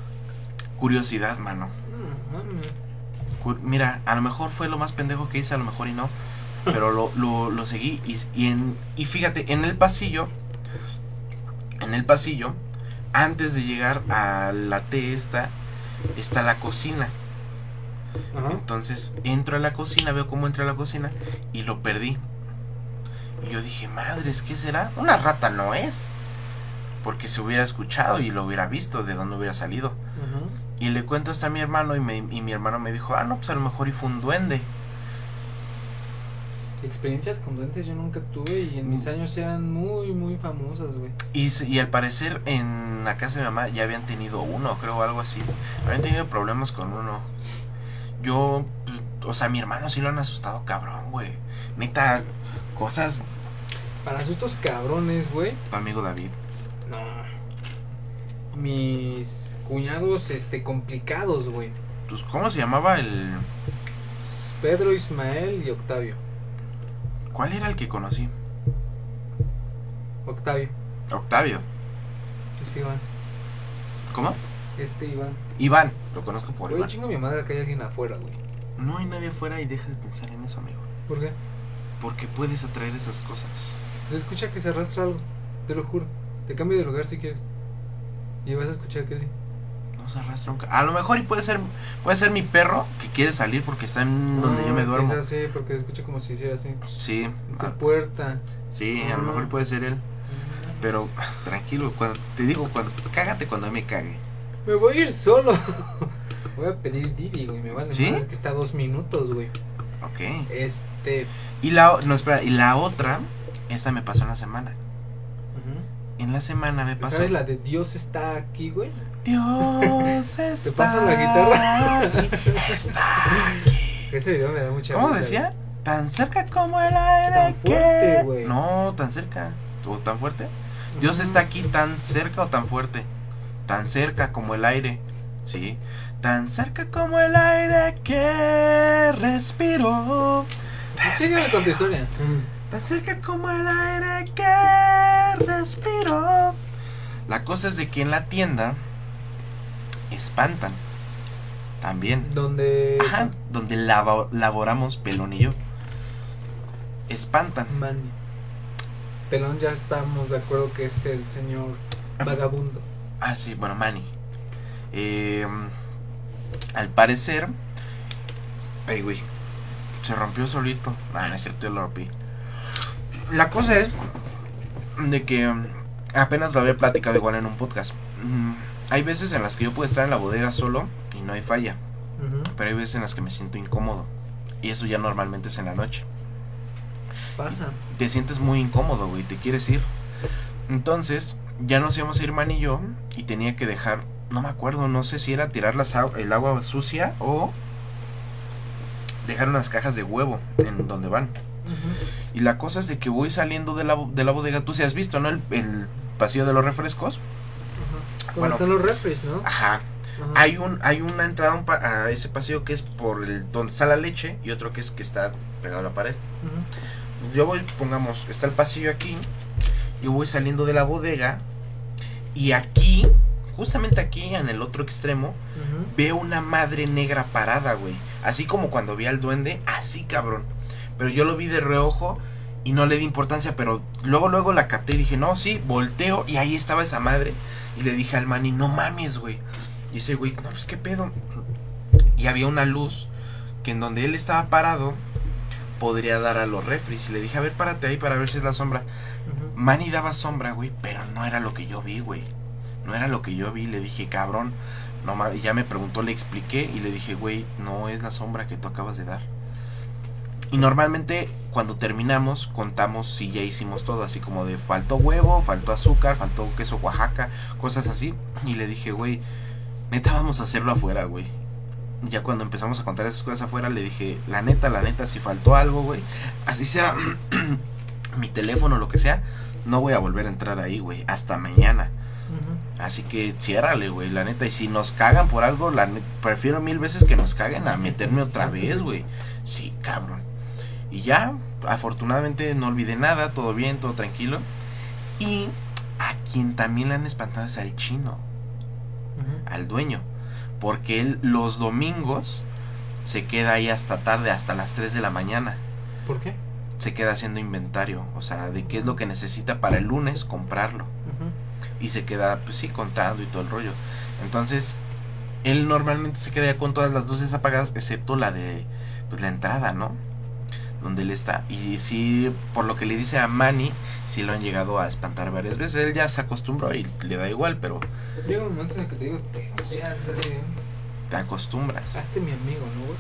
Curiosidad, mano. Cu- Mira, a lo mejor fue lo más pendejo que hice, a lo mejor y no. Pero lo, lo, lo seguí y, y, en, y fíjate, en el pasillo, en el pasillo, antes de llegar a la T esta, está la cocina. Ajá. Entonces entro a la cocina, veo cómo entra a la cocina y lo perdí. Y yo dije, madres, ¿qué será? Una rata no es. Porque se hubiera escuchado y lo hubiera visto de dónde hubiera salido. Y le cuento esto a mi hermano y, me- y mi hermano me dijo, ah, no, pues a lo mejor y fue un duende. Experiencias con duendes yo nunca tuve y en mis Mm. años eran muy, muy famosas, güey. Y, y al parecer en la casa de mi mamá ya habían tenido uno, creo, algo así. Habían tenido problemas con uno. Yo, pues, o sea, mi hermano sí lo han asustado cabrón, güey. Neta, cosas, Para sustos cabrones, güey. tu amigo David. No. Mis cuñados, este, complicados, güey. Pues, ¿Cómo se llamaba el... Pedro, Ismael y Octavio. ¿Cuál era el que conocí? Octavio. Octavio. Este Iván. ¿Cómo? Este Iván. Iván. Lo conozco por Güey, Iván. chingo a mi madre que hay alguien afuera, güey. No hay nadie afuera y deja de pensar en eso, amigo. ¿Por qué? Porque puedes atraer esas cosas. Se escucha que se arrastra algo. Te lo juro. Te cambio de lugar si quieres. Y vas a escuchar que sí. Arrastra. A lo mejor y puede ser puede ser mi perro que quiere salir porque está en donde yo me No, duermo. Es así, porque escucha como si hiciera así. Sí, Tu ah, puerta. sí, a lo Ah. mejor puede ser él. Pero tranquilo, cuando, te digo, cuando, cágate cuando me cague. Me voy a ir solo. voy a pedir Didi, güey. Me vale ¿Sí? más que está a dos minutos, güey. Ok. Este. Y la, no, espera, y la otra, esta me pasó en la semana. En la semana me pasó. ¿Sabes la de Dios está aquí, güey? Dios está. paso la guitarra? aquí, Está aquí. Ese video me da mucha ¿Cómo risa, decía? Tan cerca como el aire Tan que. fuerte, güey. No, tan cerca. ¿O tan fuerte? Dios Ujú. está aquí tan cerca o tan fuerte. Tan cerca como el aire. Sí. Tan cerca como el aire que respiro. Sígueme con tu historia. Tan cerca como el aire que respiro. La cosa es de que en la tienda espantan. También. Donde. Ajá. Donde labo- laboramos Pelón y yo. Espantan. Manny. Pelón ya estamos de acuerdo que es el señor vagabundo. Ah, sí, bueno, Manny. Eh, al parecer, Ay, güey. Se rompió solito. Ah, no es cierto, yo lo rompí. La cosa es de que mm, apenas lo había platicado igual en un podcast. Hay veces en las que yo puedo estar en la bodega solo y no hay falla. Pero hay veces en las que me siento incómodo. Y eso ya normalmente es en la noche. Pasa. Te sientes muy incómodo, güey. Te quieres ir. Entonces, ya nos íbamos a ir Man y yo. Y tenía que dejar. No me acuerdo, no sé si era tirar las el agua sucia o dejar unas cajas de huevo en donde van. Y la cosa es de que voy saliendo de la, de la bodega. Tú sí has visto, ¿no? El, el pasillo de los refrescos. Como Bueno. están los refres, ¿no? Ajá. Ajá. Hay un hay una entrada a un pa- a ese pasillo que es por el donde está la leche y otro que es que está pegado a la pared. Yo voy, pongamos, está el pasillo aquí. Yo voy saliendo de la bodega y aquí, justamente aquí en el otro extremo, veo una madre negra parada, güey. Así como cuando vi al duende, así cabrón. Pero yo lo vi de reojo y no le di importancia, pero luego luego la capté y dije, "No, sí, volteo y ahí estaba esa madre." Y le dije al mani, "No mames, güey." Y ese güey, "No, pues qué pedo." Y había una luz que en donde él estaba parado podría dar a los refris y le dije, "A ver, párate ahí para ver si es la sombra." Manny daba sombra, güey, pero no era lo que yo vi, güey. No era lo que yo vi. Le dije, cabrón, no ma-". y ya me preguntó, le expliqué y le dije, güey, no es la sombra que tú acabas de dar. Y normalmente cuando terminamos contamos si ya hicimos todo, así como de faltó huevo, faltó azúcar, faltó queso Oaxaca, cosas así. Y le dije, güey, neta vamos a hacerlo afuera, güey. Ya cuando empezamos a contar esas cosas afuera, le dije, la neta, la neta, si faltó algo, güey, así sea mi teléfono, lo que sea, no voy a volver a entrar ahí, güey, hasta mañana. Así que ciérrale, güey, la neta. Y si nos cagan por algo, la prefiero mil veces que nos caguen a meterme otra vez, güey. Sí, cabrón. Y ya, afortunadamente no olvidé nada, todo bien, todo tranquilo. Y a quien también le han espantado es al chino, al dueño. Porque él los domingos se queda ahí hasta tarde, hasta las 3 de la mañana. ¿Por qué? Se queda haciendo inventario, o sea, de qué es lo que necesita para el lunes comprarlo. Y se queda, pues sí, contando y todo el rollo. Entonces, él normalmente se queda ya con todas las luces apagadas, excepto la de, pues la entrada, ¿no? Donde él está. Y sí, por lo que le dice a Manny, sí lo han llegado a espantar varias veces. Él ya se acostumbró y le da igual, pero Llega un momento en el que te digo, "Pues ya es así. te acostumbras. Hazte mi amigo, ¿no, güey?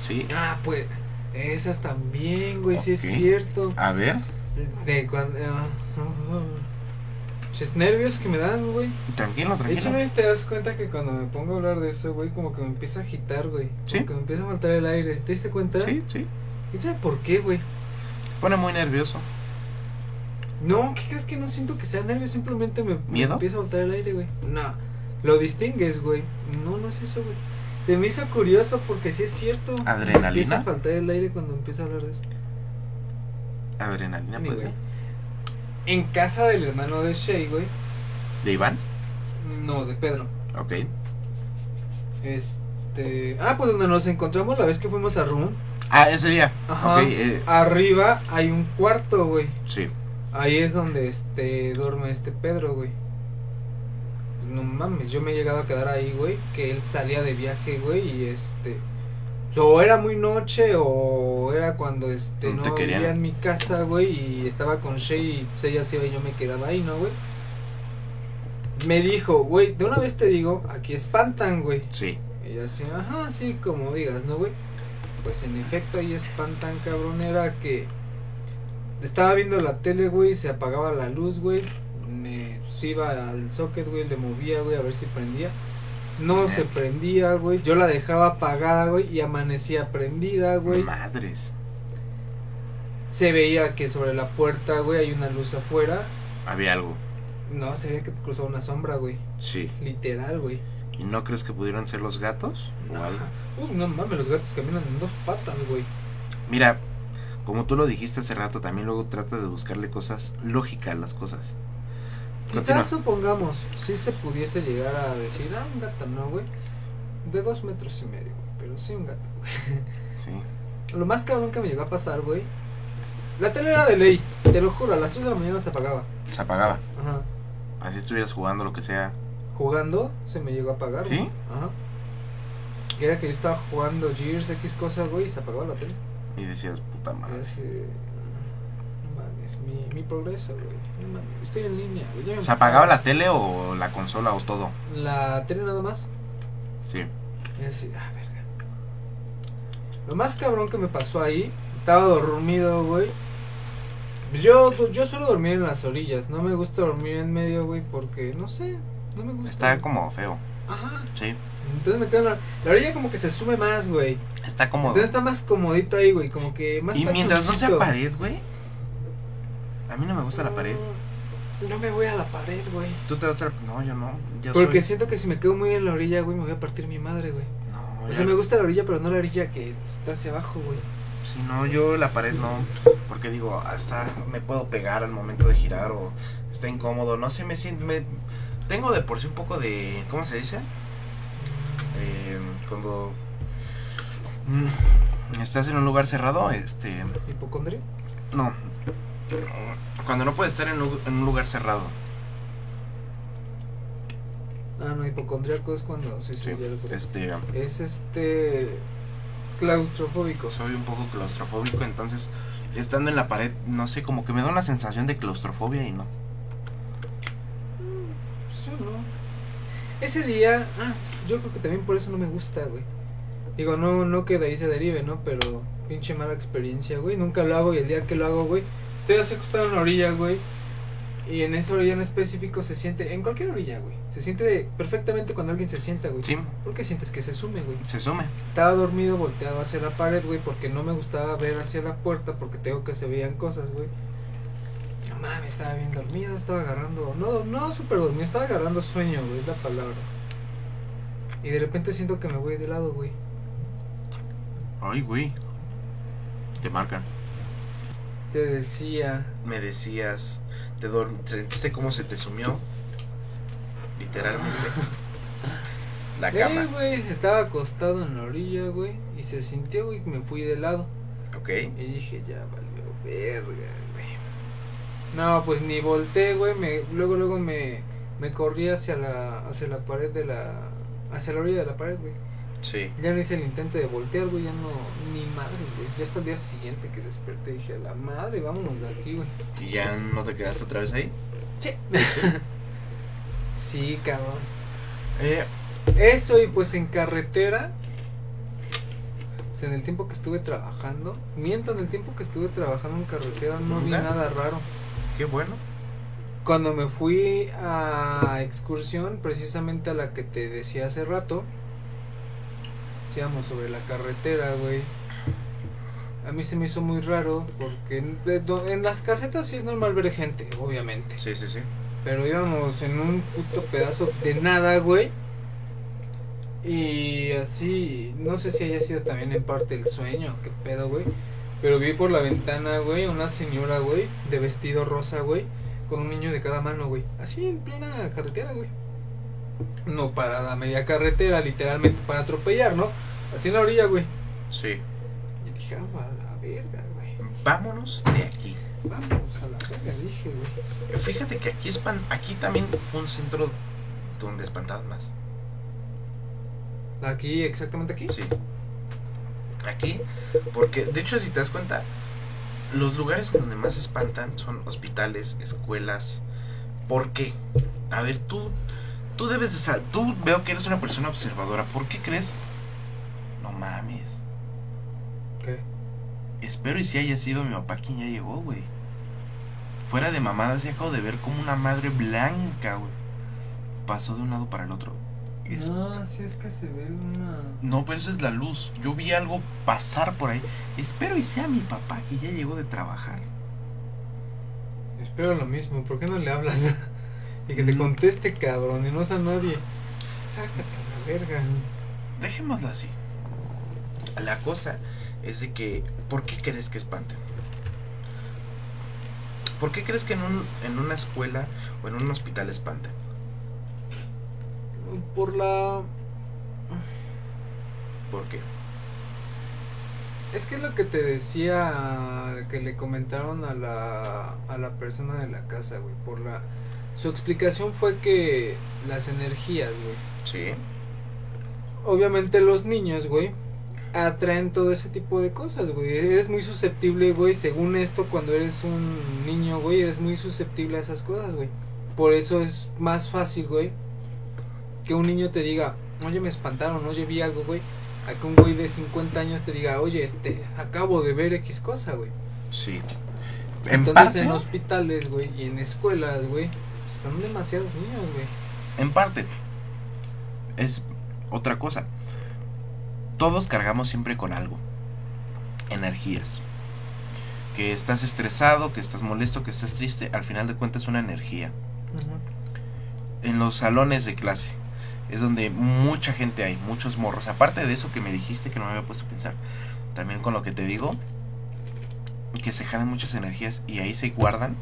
Sí. Ah, pues. Esas también, güey, sí es cierto. A ver, De cuando. ah, ah, ah. Ches nervios que me dan, güey. tranquilo, De hecho, tranquilo. ¿no te das cuenta que cuando me pongo a hablar de eso, güey, como que me empieza a agitar, güey? Sí. Como que me empieza a faltar el aire. ¿Te diste cuenta? Sí, sí. ¿Quién sabe por qué, güey? Pone muy nervioso. No, ¿qué crees que no siento que sea nervio? Simplemente me, empieza a faltar el aire, güey. No, lo distingues, güey. No, no es eso, güey. Se me hizo curioso porque sí es cierto. ¿Adrenalina? empieza a faltar el aire cuando empieza a hablar de eso. Adrenalina, pues. güey. En casa del hermano de Shay, güey. ¿De Iván? No, de Pedro. Ok. Este. Ah, pues donde nos encontramos la vez que fuimos a Room. Ah, ese día. Ajá. Ok, eh, Arriba hay un cuarto, güey. sí. Ahí es donde este duerme este Pedro, güey. Pues no mames, yo me he llegado a quedar ahí, güey. Que él salía de viaje, güey. Y este. O era muy noche o era cuando este No no, vivía en mi casa, güey. Y estaba con Shay y pues ella se iba y yo me quedaba ahí, ¿no, güey? Me dijo, güey, de una vez te digo, aquí espantan, güey. Sí. Y yo así, ajá, sí, como digas, ¿no, güey? Pues en efecto ahí espantan, cabrón, era que estaba viendo la tele, güey, se apagaba la luz, güey. Me iba al socket, güey, le movía, güey, a ver si prendía. No se prendía, güey. Yo la dejaba apagada, güey, y amanecía prendida, güey. Madres. Se veía que sobre la puerta, güey, hay una luz afuera. Había algo. No, se veía que cruzaba una sombra, güey. Sí. Literal, güey. ¿Y no crees que pudieran ser los gatos? O algo. Ajá. Uy, no mames, los gatos caminan en dos patas, güey. Mira, como tú lo dijiste hace rato, también luego tratas de buscarle cosas lógicas a las cosas. Continúa. Quizás supongamos, si se pudiese llegar a decir, ah, un gato no, güey. De dos metros y medio, güey. Pero sí un gato, güey. Sí. Lo más cabrón que me llegó a pasar, güey. La tele era de ley, te lo juro, a las 3 de la mañana se apagaba. Se apagaba. Ajá. Así estuvieras jugando lo que sea. Jugando, se me llegó a apagar, ¿Sí? güey. Ajá. Que era que yo estaba jugando Gears X cosas, güey, y se apagaba la tele. Y decías, puta madre. así No mames, mi, mi progreso, güey. No mames, estoy en línea, güey. ¿Se apagaba la tele o la consola o todo? La tele nada más. Sí. Y así, ah, verga. Lo más cabrón que me pasó ahí, estaba dormido, güey. Pues Yo, yo suelo dormir en las orillas, no me gusta dormir en medio, güey, porque, no sé, no me gusta. Está como feo. Ajá. Sí. Entonces me quedo en la, la orilla como que se sube más, güey. Está cómodo. Entonces está más comodito ahí, güey, como que más Y mientras no sea pared, güey. A mí no me gusta la pared. No me voy a la pared, güey. Tú te vas a. No, yo no. Yo Porque soy- siento que si me quedo muy en la orilla, güey, me voy a partir mi madre, güey. No, O ya- sea, me gusta la orilla, pero no la orilla que está hacia abajo, güey. Si no, yo la pared no. Porque digo, hasta me puedo pegar al momento de girar o está incómodo. No sé, me siento. Me, tengo de por sí un poco de. ¿Cómo se dice? Eh, cuando. mm, estás en un lugar cerrado, este. ¿Hipocondria? No. Cuando no puedes estar en, un lugar cerrado. Ah, no, hipocondriaco es cuando sí, sí, Sí, ya lo este. Es este claustrofóbico. Soy un poco claustrofóbico, entonces estando en la pared, no sé, como que me da una sensación de claustrofobia y no. Yo no. Ese día, ah, yo creo que también por eso no me gusta, güey. Digo, no, no que de ahí se derive, ¿no? Pero pinche mala experiencia, güey. Nunca lo hago y el día que lo hago, güey, estoy así acostado en la orilla, güey. Y en esa orilla en específico se siente, en cualquier orilla, güey. Se siente perfectamente cuando alguien se sienta, güey. Sí, ¿Por qué sientes que se sume, güey? se sume. Estaba dormido, volteado hacia la pared, güey, porque no me gustaba ver hacia la puerta, porque tengo que se veían cosas, güey. No mames, estaba bien dormido, estaba agarrando, no, no súper dormido, estaba agarrando sueño, güey, es la palabra. Y de repente siento que me voy de lado, güey. Ay, güey. Te marcan. Te decía, Me decías, te sentiste cómo se te sumió. Literalmente. La sí, cama. güey, estaba acostado en la orilla, güey, y se sintió, güey, que me fui de lado. Ok. Y dije, ya valió verga, güey. No, pues ni volteé, güey. Me, luego, luego me, me corrí hacia la, hacia la pared de la. Hacia la orilla de la pared, güey. Sí. Ya no hice el intento de voltear, güey. Ya no. Ni madre, güey. Ya hasta el día siguiente que desperté dije, a la madre, vámonos de aquí, güey. ¿Y ya no te quedaste otra vez ahí? Sí, cabrón. Eh, Eso y pues en carretera. Pues en el tiempo que estuve trabajando. Miento, en el tiempo que estuve trabajando en carretera no vi nada raro. Qué bueno. Cuando me fui a excursión, precisamente a la que te decía hace rato, íbamos sobre la carretera, güey. A mí se me hizo muy raro porque en, en las casetas sí es normal ver gente, obviamente. Sí, sí, sí. Pero íbamos en un puto pedazo de nada, güey. Y así, no sé si haya sido también en parte el sueño, qué pedo, güey. Pero vi por la ventana, güey, una señora, güey, de vestido rosa, güey, con un niño de cada mano, güey. Así en plena carretera, güey. No parada a media carretera, literalmente para atropellar, ¿no? Así en la orilla, güey. Sí. Y dije, ah, a la verga, güey. Vámonos de aquí. Vamos a la verga, dije, güey. Fíjate que aquí, espan aquí también fue un centro donde espantaban más. Aquí, exactamente aquí. Sí. Aquí, porque de hecho si te das cuenta, los lugares donde más espantan son hospitales, escuelas. ¿Por qué? A ver, tú, tú debes de saber, tú veo que eres una persona observadora. ¿Por qué crees? No mames. ¿Qué? Espero y si haya sido mi papá quien ya llegó, güey. Fuera de mamadas, he acabo de ver como una madre blanca, güey. Pasó de un lado para el otro. Es- No, si es que se ve una. No, pero esa es la luz. Yo vi algo pasar por ahí. Espero y sea mi papá que ya llegó de trabajar. Espero lo mismo, ¿por qué no le hablas? y que te Mm. conteste, cabrón, y no sea nadie. Sácate a la verga. Dejémoslo así. La cosa es de que, ¿por qué crees que espanten? ¿Por qué crees que en, un, en una escuela o en un hospital espanten? Por la. ¿Por qué? Es que lo que te decía que le comentaron a la, a la persona de la casa, güey. Por la. Su explicación fue que las energías, güey. Sí. obviamente los niños, güey, atraen todo ese tipo de cosas, güey. Eres muy susceptible, güey, según esto, cuando eres un niño, güey, eres muy susceptible a esas cosas, güey. Por eso es más fácil, güey, que un niño te diga, oye, me espantaron, oye, vi algo, güey. A que un güey de 50 años te diga, oye, este, acabo de ver X cosa, güey. Sí. En Entonces parte, en hospitales, güey, y en escuelas, güey, son demasiados niños, güey. en parte, es otra cosa. Todos cargamos siempre con algo. Energías. Que estás estresado, que estás molesto, que estás triste, al final de cuentas es una energía. En los salones de clase es donde mucha gente hay, muchos morros. Aparte de eso que me dijiste que no me había puesto a pensar, también con lo que te digo, que se jalan muchas energías y ahí se guardan,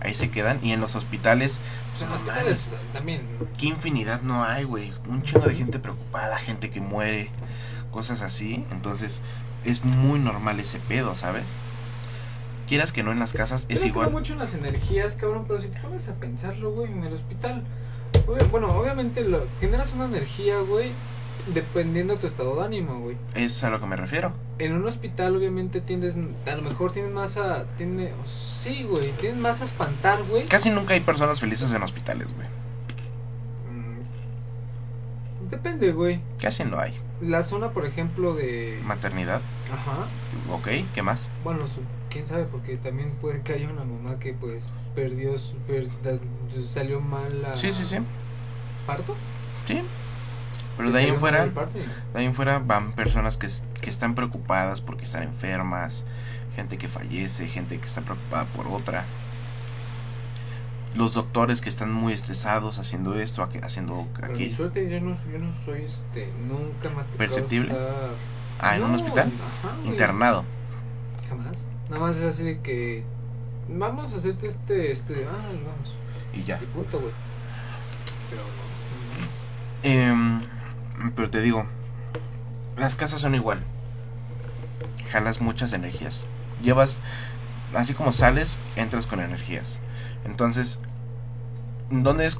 ahí se quedan. Y en los hospitales, pues, En no hospitales también. qué infinidad no hay, güey. Un chingo de gente preocupada, gente que muere, cosas así. Entonces, es muy normal ese pedo, ¿sabes? Quieras que no en las casas, es igual. mucho en las energías, cabrón, pero si te pones a pensarlo, güey, en el hospital, bueno, obviamente lo, generas una energía, güey, dependiendo de tu estado de ánimo, güey. Es a lo que me refiero. En un hospital, obviamente, tiendes, a lo mejor tienes más a, tiene, sí, güey, tienes más a espantar, güey. Casi nunca hay personas felices en hospitales, güey. Mm, Depende, güey. Casi no hay. La zona, por ejemplo, de... Maternidad, Ajá. ok, ¿qué más? Bueno, su- quién sabe, porque también puede que haya una mamá que, pues, perdió, su, per- salió mal la... Sí, sí, sí. ¿Parto? Sí. Pero de ahí en fuera, de ahí en fuera van personas que, que están preocupadas porque están enfermas, gente que fallece, gente que está preocupada por otra. Los doctores que están muy estresados haciendo esto, haciendo Pero mi aquello. suerte, yo no, yo no soy, este, nunca me ¿Perceptible? estar- Ah, en un hospital Ajá, internado. Jamás. Nada más es así de que, vamos a hacerte este, este, ah, vamos. Y ya. Y punto, güey. Pero no. Em, pero te digo, las casas son igual. Jalas muchas energías. Llevas, así como sales, entras con energías. Entonces, ¿dónde es?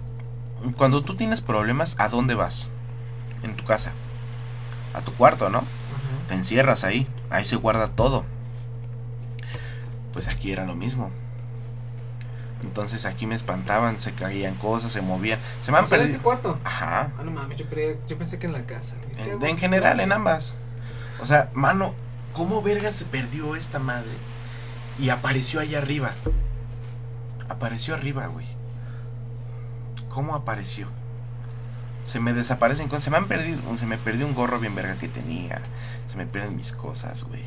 Cuando tú tienes problemas, ¿a dónde vas? En tu casa. A tu cuarto, ¿no? Te encierras ahí. Ahí se guarda todo. Pues aquí era lo mismo. Entonces aquí me espantaban, se caían cosas, se movían. Se me han O sea, ¿en este perdido. cuarto? Ajá. Ah, no mames, yo, creía- yo pensé que en la casa. güey. ¿Qué En, en general, en ambas. O sea, mano, ¿cómo verga se perdió esta madre? Y apareció allá arriba. Apareció arriba, güey. ¿Cómo apareció? Se me desaparecen cosas. Se me han perdido. Se me perdió un gorro bien verga que tenía. Se me pierden mis cosas, güey.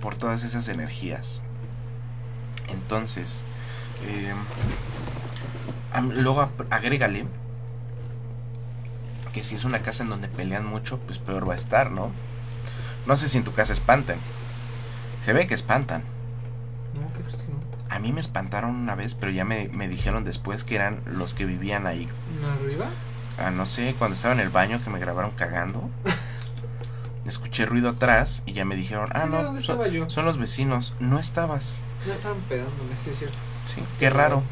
Por todas esas energías. Entonces, eh, luego agrégale que si es una casa en donde pelean mucho, pues peor va a estar, ¿no? No sé si en tu casa espantan. Se ve que espantan. No, ¿qué crees que no? A mí me espantaron una vez, pero ya me, me dijeron después que eran los que vivían ahí. ¿Arriba? Ah, no sé, cuando estaba en el baño que me grabaron cagando. Escuché ruido atrás y ya me dijeron, ah, Sí, no, ¿dónde son, son los vecinos. No estabas. Ya estaban pedándome, sí, es cierto. Sí, qué raro.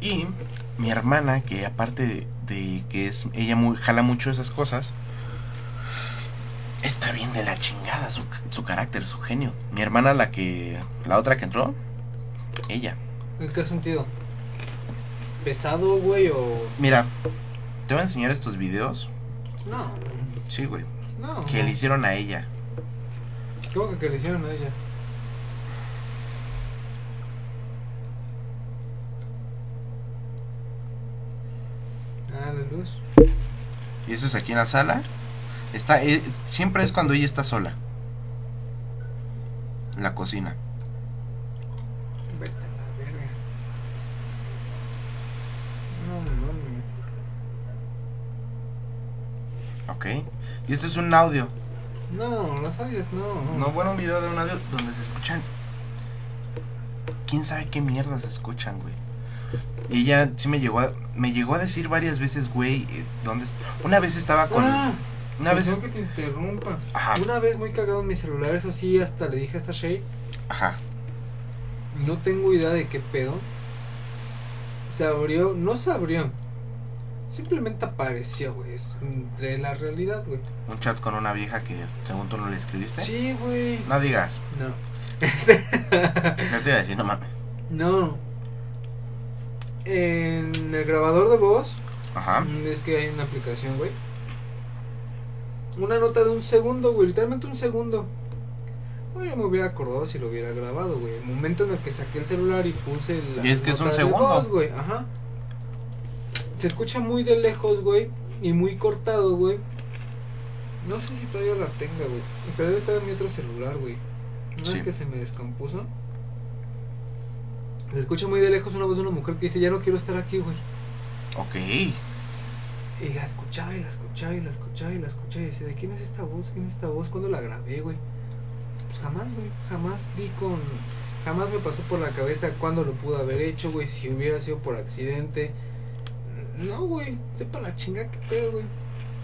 Y mi hermana, que aparte de, de que es ella muy jala mucho esas cosas, está bien de la chingada su, su carácter, su genio. Mi hermana, la que la otra que entró, ella. ¿En qué sentido? ¿Pesado, güey, o...? Mira, te voy a enseñar estos videos. No, Sí, güey. No. Que le hicieron a ella. ¿Cómo que, que le hicieron a ella? Ah, la luz. Y eso es aquí en la sala. Está, eh, siempre es cuando ella está sola. En la cocina. Vete a la verga. No mames. Ok. Y esto es un audio. No, los audios no. No, bueno, un video de un audio donde se escuchan. Quién sabe qué mierda se escuchan, güey. Y ella sí me llegó a, me llegó a decir varias veces, güey, eh, ¿dónde está? Una vez estaba con. Ah, una vez. perdón que te interrumpa. Ajá. Una vez muy cagado en mi celular, eso sí, hasta le dije a esta Shay. Ajá. No tengo idea de qué pedo. Se abrió, no se abrió. Simplemente apareció, güey. Es entre la realidad, güey. Un chat con una vieja que según tú no le escribiste. Sí, güey. No digas. No. Este, ¿Qué te iba a decir? No mames. no. En el grabador de voz, Ajá. mm, es que hay una aplicación, güey. Una nota de un segundo, güey. Literalmente un segundo. Güey, yo me hubiera acordado si lo hubiera grabado, güey. El momento en el que saqué el celular y puse la Y es que es un segundo. voz, güey. Ajá. Se escucha muy de lejos, güey. Y muy cortado, güey. No sé si todavía la tenga, güey. Pero debe estar en mi otro celular, güey. Sí. vez que se me descompuso. Se escucha muy de lejos una voz de una mujer que dice, ya no quiero estar aquí, güey. Ok. Y la escuchaba y la escuchaba y la escuchaba y la escuchaba y decía, ¿de quién es esta voz? ¿Quién es esta voz? ¿Cuándo la grabé, güey? Pues jamás, güey. Jamás di con... Jamás me pasó por la cabeza cuándo lo pude haber hecho, güey. Si hubiera sido por accidente. No, güey. Sepa la chinga que pedo, güey.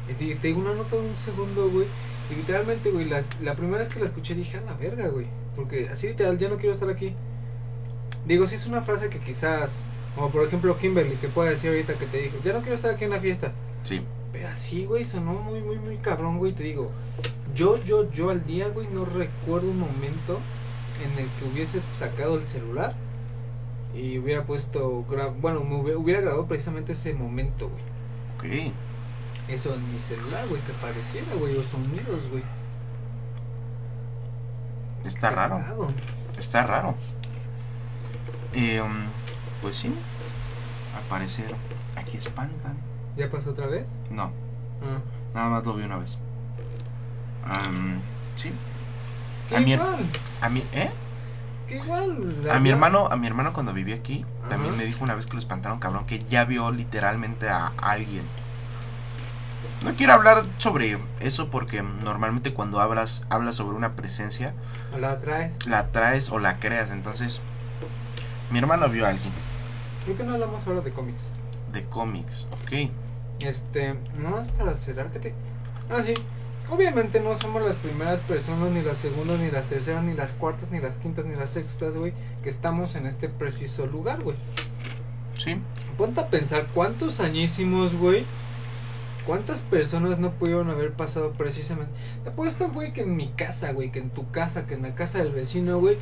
Y te, te digo una nota de un segundo, güey. Y literalmente, güey, las, la primera vez que la escuché dije, a la verga, güey. Porque así literal, ya no quiero estar aquí. Digo, si es una frase que quizás... Como por ejemplo Kimberly, que puede decir ahorita que te dijo, ya no quiero estar aquí en la fiesta. Sí. Pero así, güey, sonó muy, muy, muy cabrón, güey. Te digo, yo, yo, yo al día, güey, no recuerdo un momento en el que hubiese sacado el celular y hubiera puesto, bueno, me hubiera, hubiera grabado precisamente ese momento, güey. Ok. Eso en mi celular, güey, que pareciera, güey, los sonidos, güey. Está raro. Está raro. Eh, um, pues sí. Al parecer, aquí espantan. ¿Ya pasó otra vez? No, Ah. nada más lo vi una vez. Am, sí. A a mi, ¿eh? Que igual. A mi hermano, a mi hermano cuando vivía aquí, también me dijo una vez que lo espantaron cabrón, que ya vio literalmente a alguien. No quiero hablar sobre eso porque normalmente cuando hablas, hablas sobre una presencia, La traes. la traes o la creas. Entonces, mi hermano vio a alguien ¿Por qué no hablamos ahora de cómics? de cómics, ok. Este, no más para cerrar que te. Ah, sí. Obviamente no somos las primeras personas, ni las segundas, ni las terceras, ni las cuartas, ni las quintas, ni las sextas, güey, que estamos en este preciso lugar, güey. Sí, Ponte a pensar cuántos añísimos, güey. ¿Cuántas personas no pudieron haber pasado precisamente? Te apuesto, güey, que en mi casa, güey, que en tu casa, que en la casa del vecino, güey,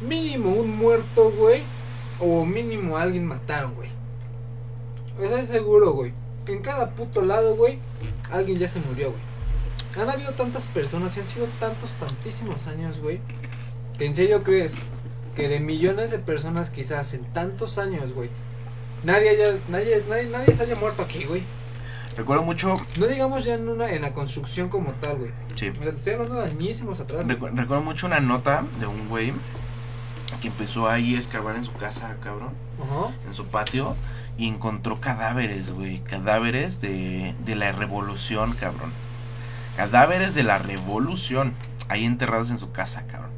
mínimo un muerto, güey, o mínimo a alguien mataron, güey. Estoy seguro, güey. En cada puto lado, güey, alguien ya se murió, güey. Han habido tantas personas y han sido tantos, tantísimos años, güey, que en serio crees que de millones de personas quizás en tantos años, güey, nadie haya, nadie, nadie, nadie se haya muerto aquí, güey. recuerdo mucho, No digamos ya en una, en la construcción como tal, güey. sí, O sea, te estoy hablando de añísimos atrás. güey. recuerdo mucho una nota de un güey que empezó ahí a escarbar en su casa, cabrón. Ajá. en su patio y encontró cadáveres, güey. Cadáveres de, de la revolución, cabrón. Cadáveres de la revolución. Ahí enterrados en su casa, cabrón.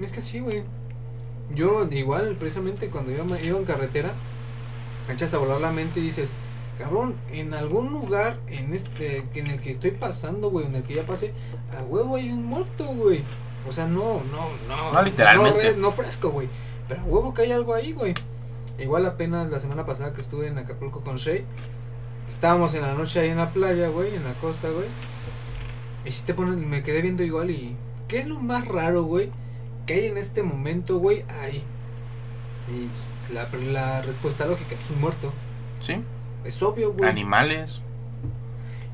Es que sí, güey. Yo igual, precisamente cuando iba, iba en carretera, me echas a volar la mente y dices, cabrón, en algún lugar en este en el que estoy pasando, güey, en el que ya pasé, a huevo hay un muerto, güey. O sea, no, no, no. No, literalmente. No fresco, güey. Pero a huevo que hay algo ahí, güey. Igual apenas la semana pasada que estuve en Acapulco con Shay, estábamos en la noche ahí en la playa, güey, en la costa, güey. Y si te ponen, me quedé viendo igual y... ¿Qué es lo más raro, güey? Que hay en este momento, güey, ahí. Y pues, la, la respuesta lógica, es un muerto. ¿Sí? Es obvio, güey. Animales.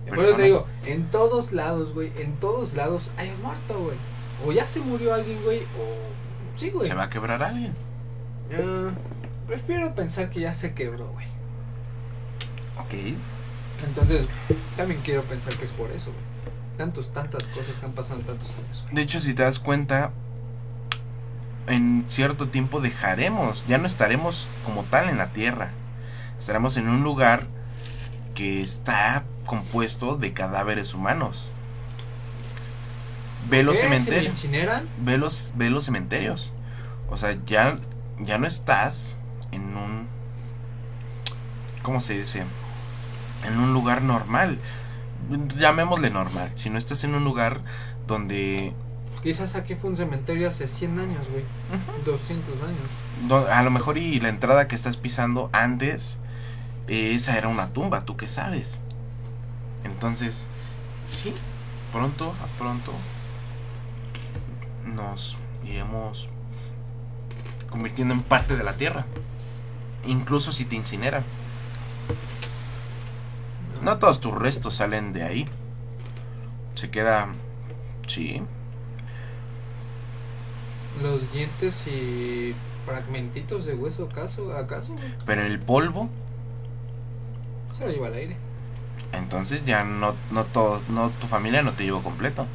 Por eso te digo, en todos lados, güey, en todos lados hay un muerto, güey. O ya se murió alguien, güey, o... Sí, güey. Se va a quebrar alguien. Ah, prefiero pensar que ya se quebró, güey. Ok. Entonces, también quiero pensar que es por eso, güey. Tantos, tantas cosas que han pasado en tantos años. De hecho, si te das cuenta, en cierto tiempo dejaremos, ya no estaremos como tal en la tierra. Estaremos en un lugar que está compuesto de cadáveres humanos. Ve los ¿Qué? ¿Se me cementerios. ve los, ve los cementerios. O sea, ya, ya no estás en un... ¿Cómo se dice? En un lugar normal. Llamémosle normal. Si no estás en un lugar donde... Quizás aquí fue un cementerio hace 100 años, güey. 200 años. do- a lo mejor y la entrada que estás pisando antes eh, esa era una tumba, ¿tú qué sabes? Entonces, sí, pronto, a pronto nos iremos convirtiendo en parte de la tierra. Incluso si te incineran. No todos tus restos salen de ahí. Se queda... Sí. Los dientes y fragmentitos de hueso, ¿acaso? ¿Acaso? Pero el polvo, Se lo lleva al aire. entonces ya no, no todo, no, tu familia no te llevó completo.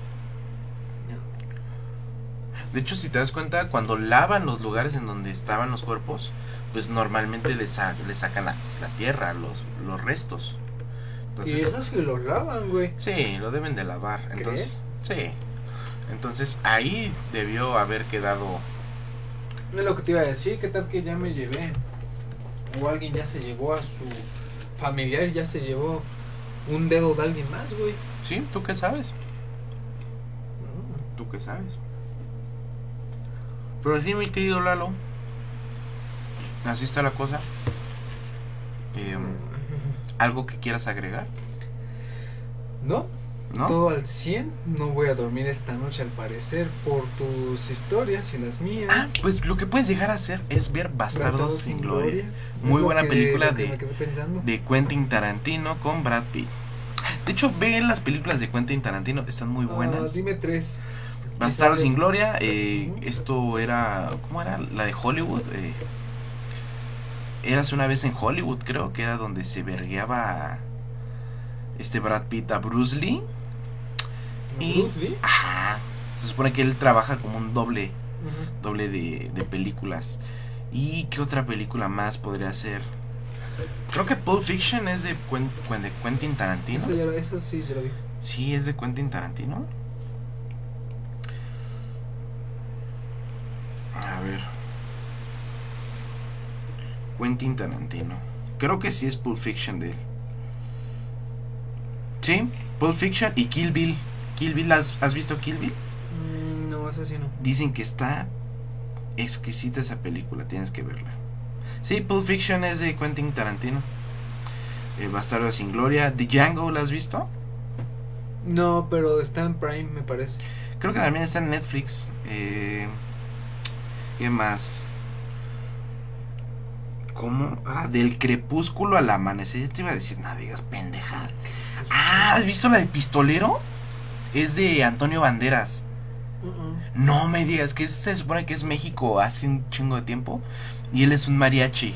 De hecho, si te das cuenta, cuando lavan los lugares en donde estaban los cuerpos, pues normalmente le, sa- le sacan la, la tierra, los, los restos. Y eso sí lo lavan, güey. sí, lo deben de lavar. Entonces, sí. Entonces ahí debió haber quedado. Es lo que te iba a decir, ¿qué tal que ya me llevé? O alguien ya se llevó a su familiar, ya se llevó un dedo de alguien más, güey. Sí, ¿tú qué sabes? ¿Tú qué sabes? Pero sí, mi querido Lalo. Así está la cosa. Eh, ¿Algo que quieras agregar? No, ¿No? todo al 100. No voy a dormir esta noche al parecer por tus historias y las mías. Ah, pues lo que puedes llegar a hacer es ver Bastardos, sin Gloria. Muy buena que- película de-. De Quentin Tarantino con Brad Pitt. De hecho, ve las películas de Quentin Tarantino, están muy Ah, buenas. dime tres. Bastardos sin Gloria, eh, esto era, ¿cómo era? La de Hollywood. Eh, Érase una vez en Hollywood, creo que era donde se vergueaba este Brad Pitt a Bruce Lee. Y- Bruce Lee. Ajá. Se supone que él trabaja como un doble, Ujú. doble de, de películas. ¿Y qué otra película más podría ser? Creo que Pulp Fiction es de, Quen- Quen- de Quentin Tarantino. Eso, ya lo- eso sí, ya lo vi. Sí, es de Quentin Tarantino. A ver. Quentin Tarantino. Creo que sí es Pulp Fiction de él. Sí, Pulp Fiction y Kill Bill. Kill Bill, ¿has, has visto Kill Bill? Mm, no, eso sí no. Dicen que está exquisita esa película, tienes que verla. Sí, Pulp Fiction es de Quentin Tarantino. Eh, Bastardo sin Gloria. The Django, ¿la has visto? No, pero está en Prime, me parece. Creo que también está en Netflix. Eh, ¿Qué más? ¿Cómo? Ah, del crepúsculo al amanecer. Yo te iba a decir, no digas pendeja. Ah, ¿has visto la de Pistolero? Es de Antonio Banderas. No me digas que se supone que es México hace un chingo de tiempo. Y él es un mariachi.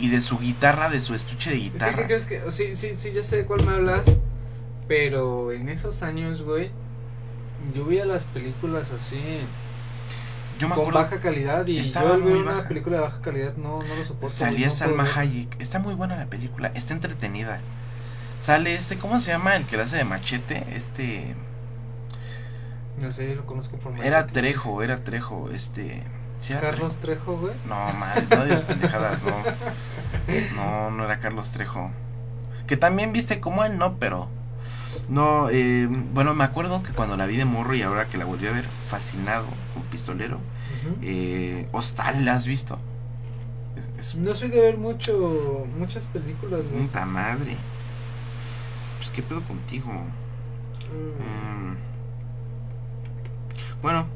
Y de su guitarra, de su estuche de ¿Qué, qué guitarra. crees que.? Sí, sí, sí, ya sé de cuál me hablas. Pero en esos años, güey. Yo veía las películas así. Yo me con acuerdo. baja calidad. Y estaba yo muy una baja. película de baja calidad no, no lo soporto. Salía no Salma. Hayek. Está muy buena la película. Está entretenida. Sale este, ¿cómo se llama? El que le hace de machete. Este. No sé, yo lo conozco por Era Machete. Trejo, era Trejo. Este. ¿sí era Carlos Trejo, güey. No, madre, no digas pendejadas, no. No, no era Carlos Trejo. Que también viste como él, no, pero. No, eh, bueno, me acuerdo que cuando la vi de morro y ahora que la volví a ver fascinado con Pistolero. Ujú. Eh, Hostal, ¿la has visto? Es, es No soy de ver mucho muchas películas, güey. puta madre. Pues, ¿qué pedo contigo? Mm. Mm. Bueno,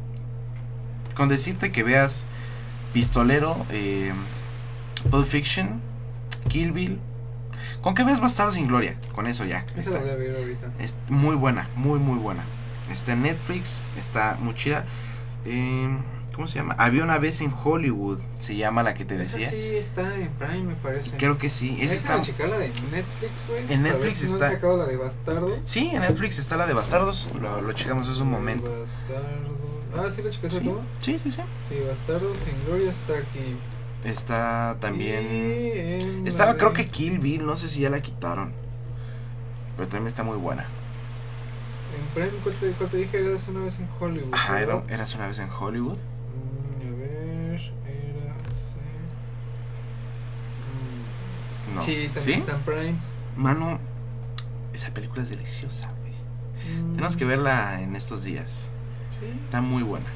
con decirte que veas Pistolero, eh, Pulp Fiction, Kill Bill, con que veas Bastardos sin Gloria, con eso ya. Esa la voy estás. a ver ahorita. Es muy buena, muy muy buena. Está en Netflix, está muy chida. Eh, ¿Cómo se llama? Había una vez en Hollywood, se llama la que te Esa decía. sí está en Prime, me parece. Creo que sí, esa está... Checar la de Netflix, güey. En Netflix si no está- sacado la de Bastardo. Sí, en Netflix está la de Bastardos, lo, lo checamos hace un momento. Ah, sí, lo checaste Sí, tú. sí, sí, sí. Sí, Bastardo sin Gloria está aquí. Está también... Estaba creo que Kill Bill, no sé si ya la quitaron. Pero también está muy buena. En Prime, ¿cuál te, cuál te dije? Eras una vez en Hollywood. Ajá, eras una vez en Hollywood. Mm, a ver, eras. No. Sí, también ¿Sí? está en Prime. Mano, esa película es deliciosa, güey. Mm, Tenemos que verla en estos días. Sí. Está muy buena.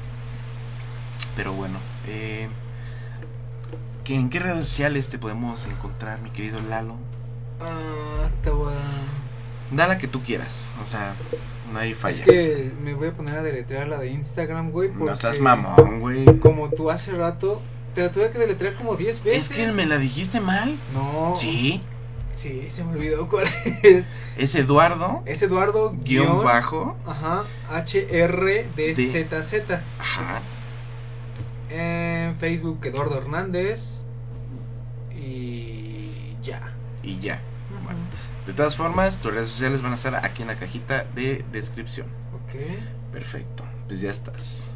Pero bueno, eh, ¿qué- ¿En qué redes sociales te podemos encontrar, mi querido Lalo? Ah, te voy a... Da la que tú quieras, o sea, no hay falla. Es que me voy a poner a deletrear la de Instagram, güey. no seas mamón, güey. Como tú hace rato, te la tuve que deletrear como 10 veces. Es que me la dijiste mal. No. Sí, Sí, se me olvidó cuál es. es Eduardo, Es Eduardo guion guion, bajo, Ajá, HRDZZ. ajá. En Facebook, Eduardo Hernández. Y ya. Y ya. Bueno. De todas formas, tus redes sociales van a estar aquí en la cajita de descripción. Ok. Perfecto, pues ya estás.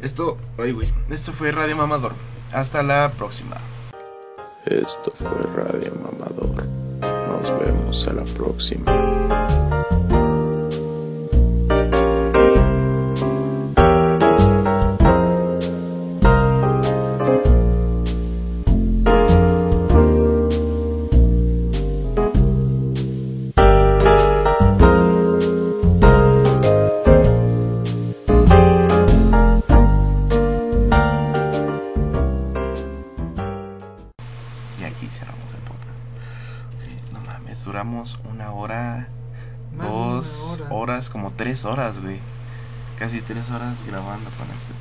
Esto, oye, güey, esto fue Radio Mamador. Hasta la próxima. Esto fue Radio Mamador. Nos vemos a la próxima. Horas, güey. Casi tres horas grabando con este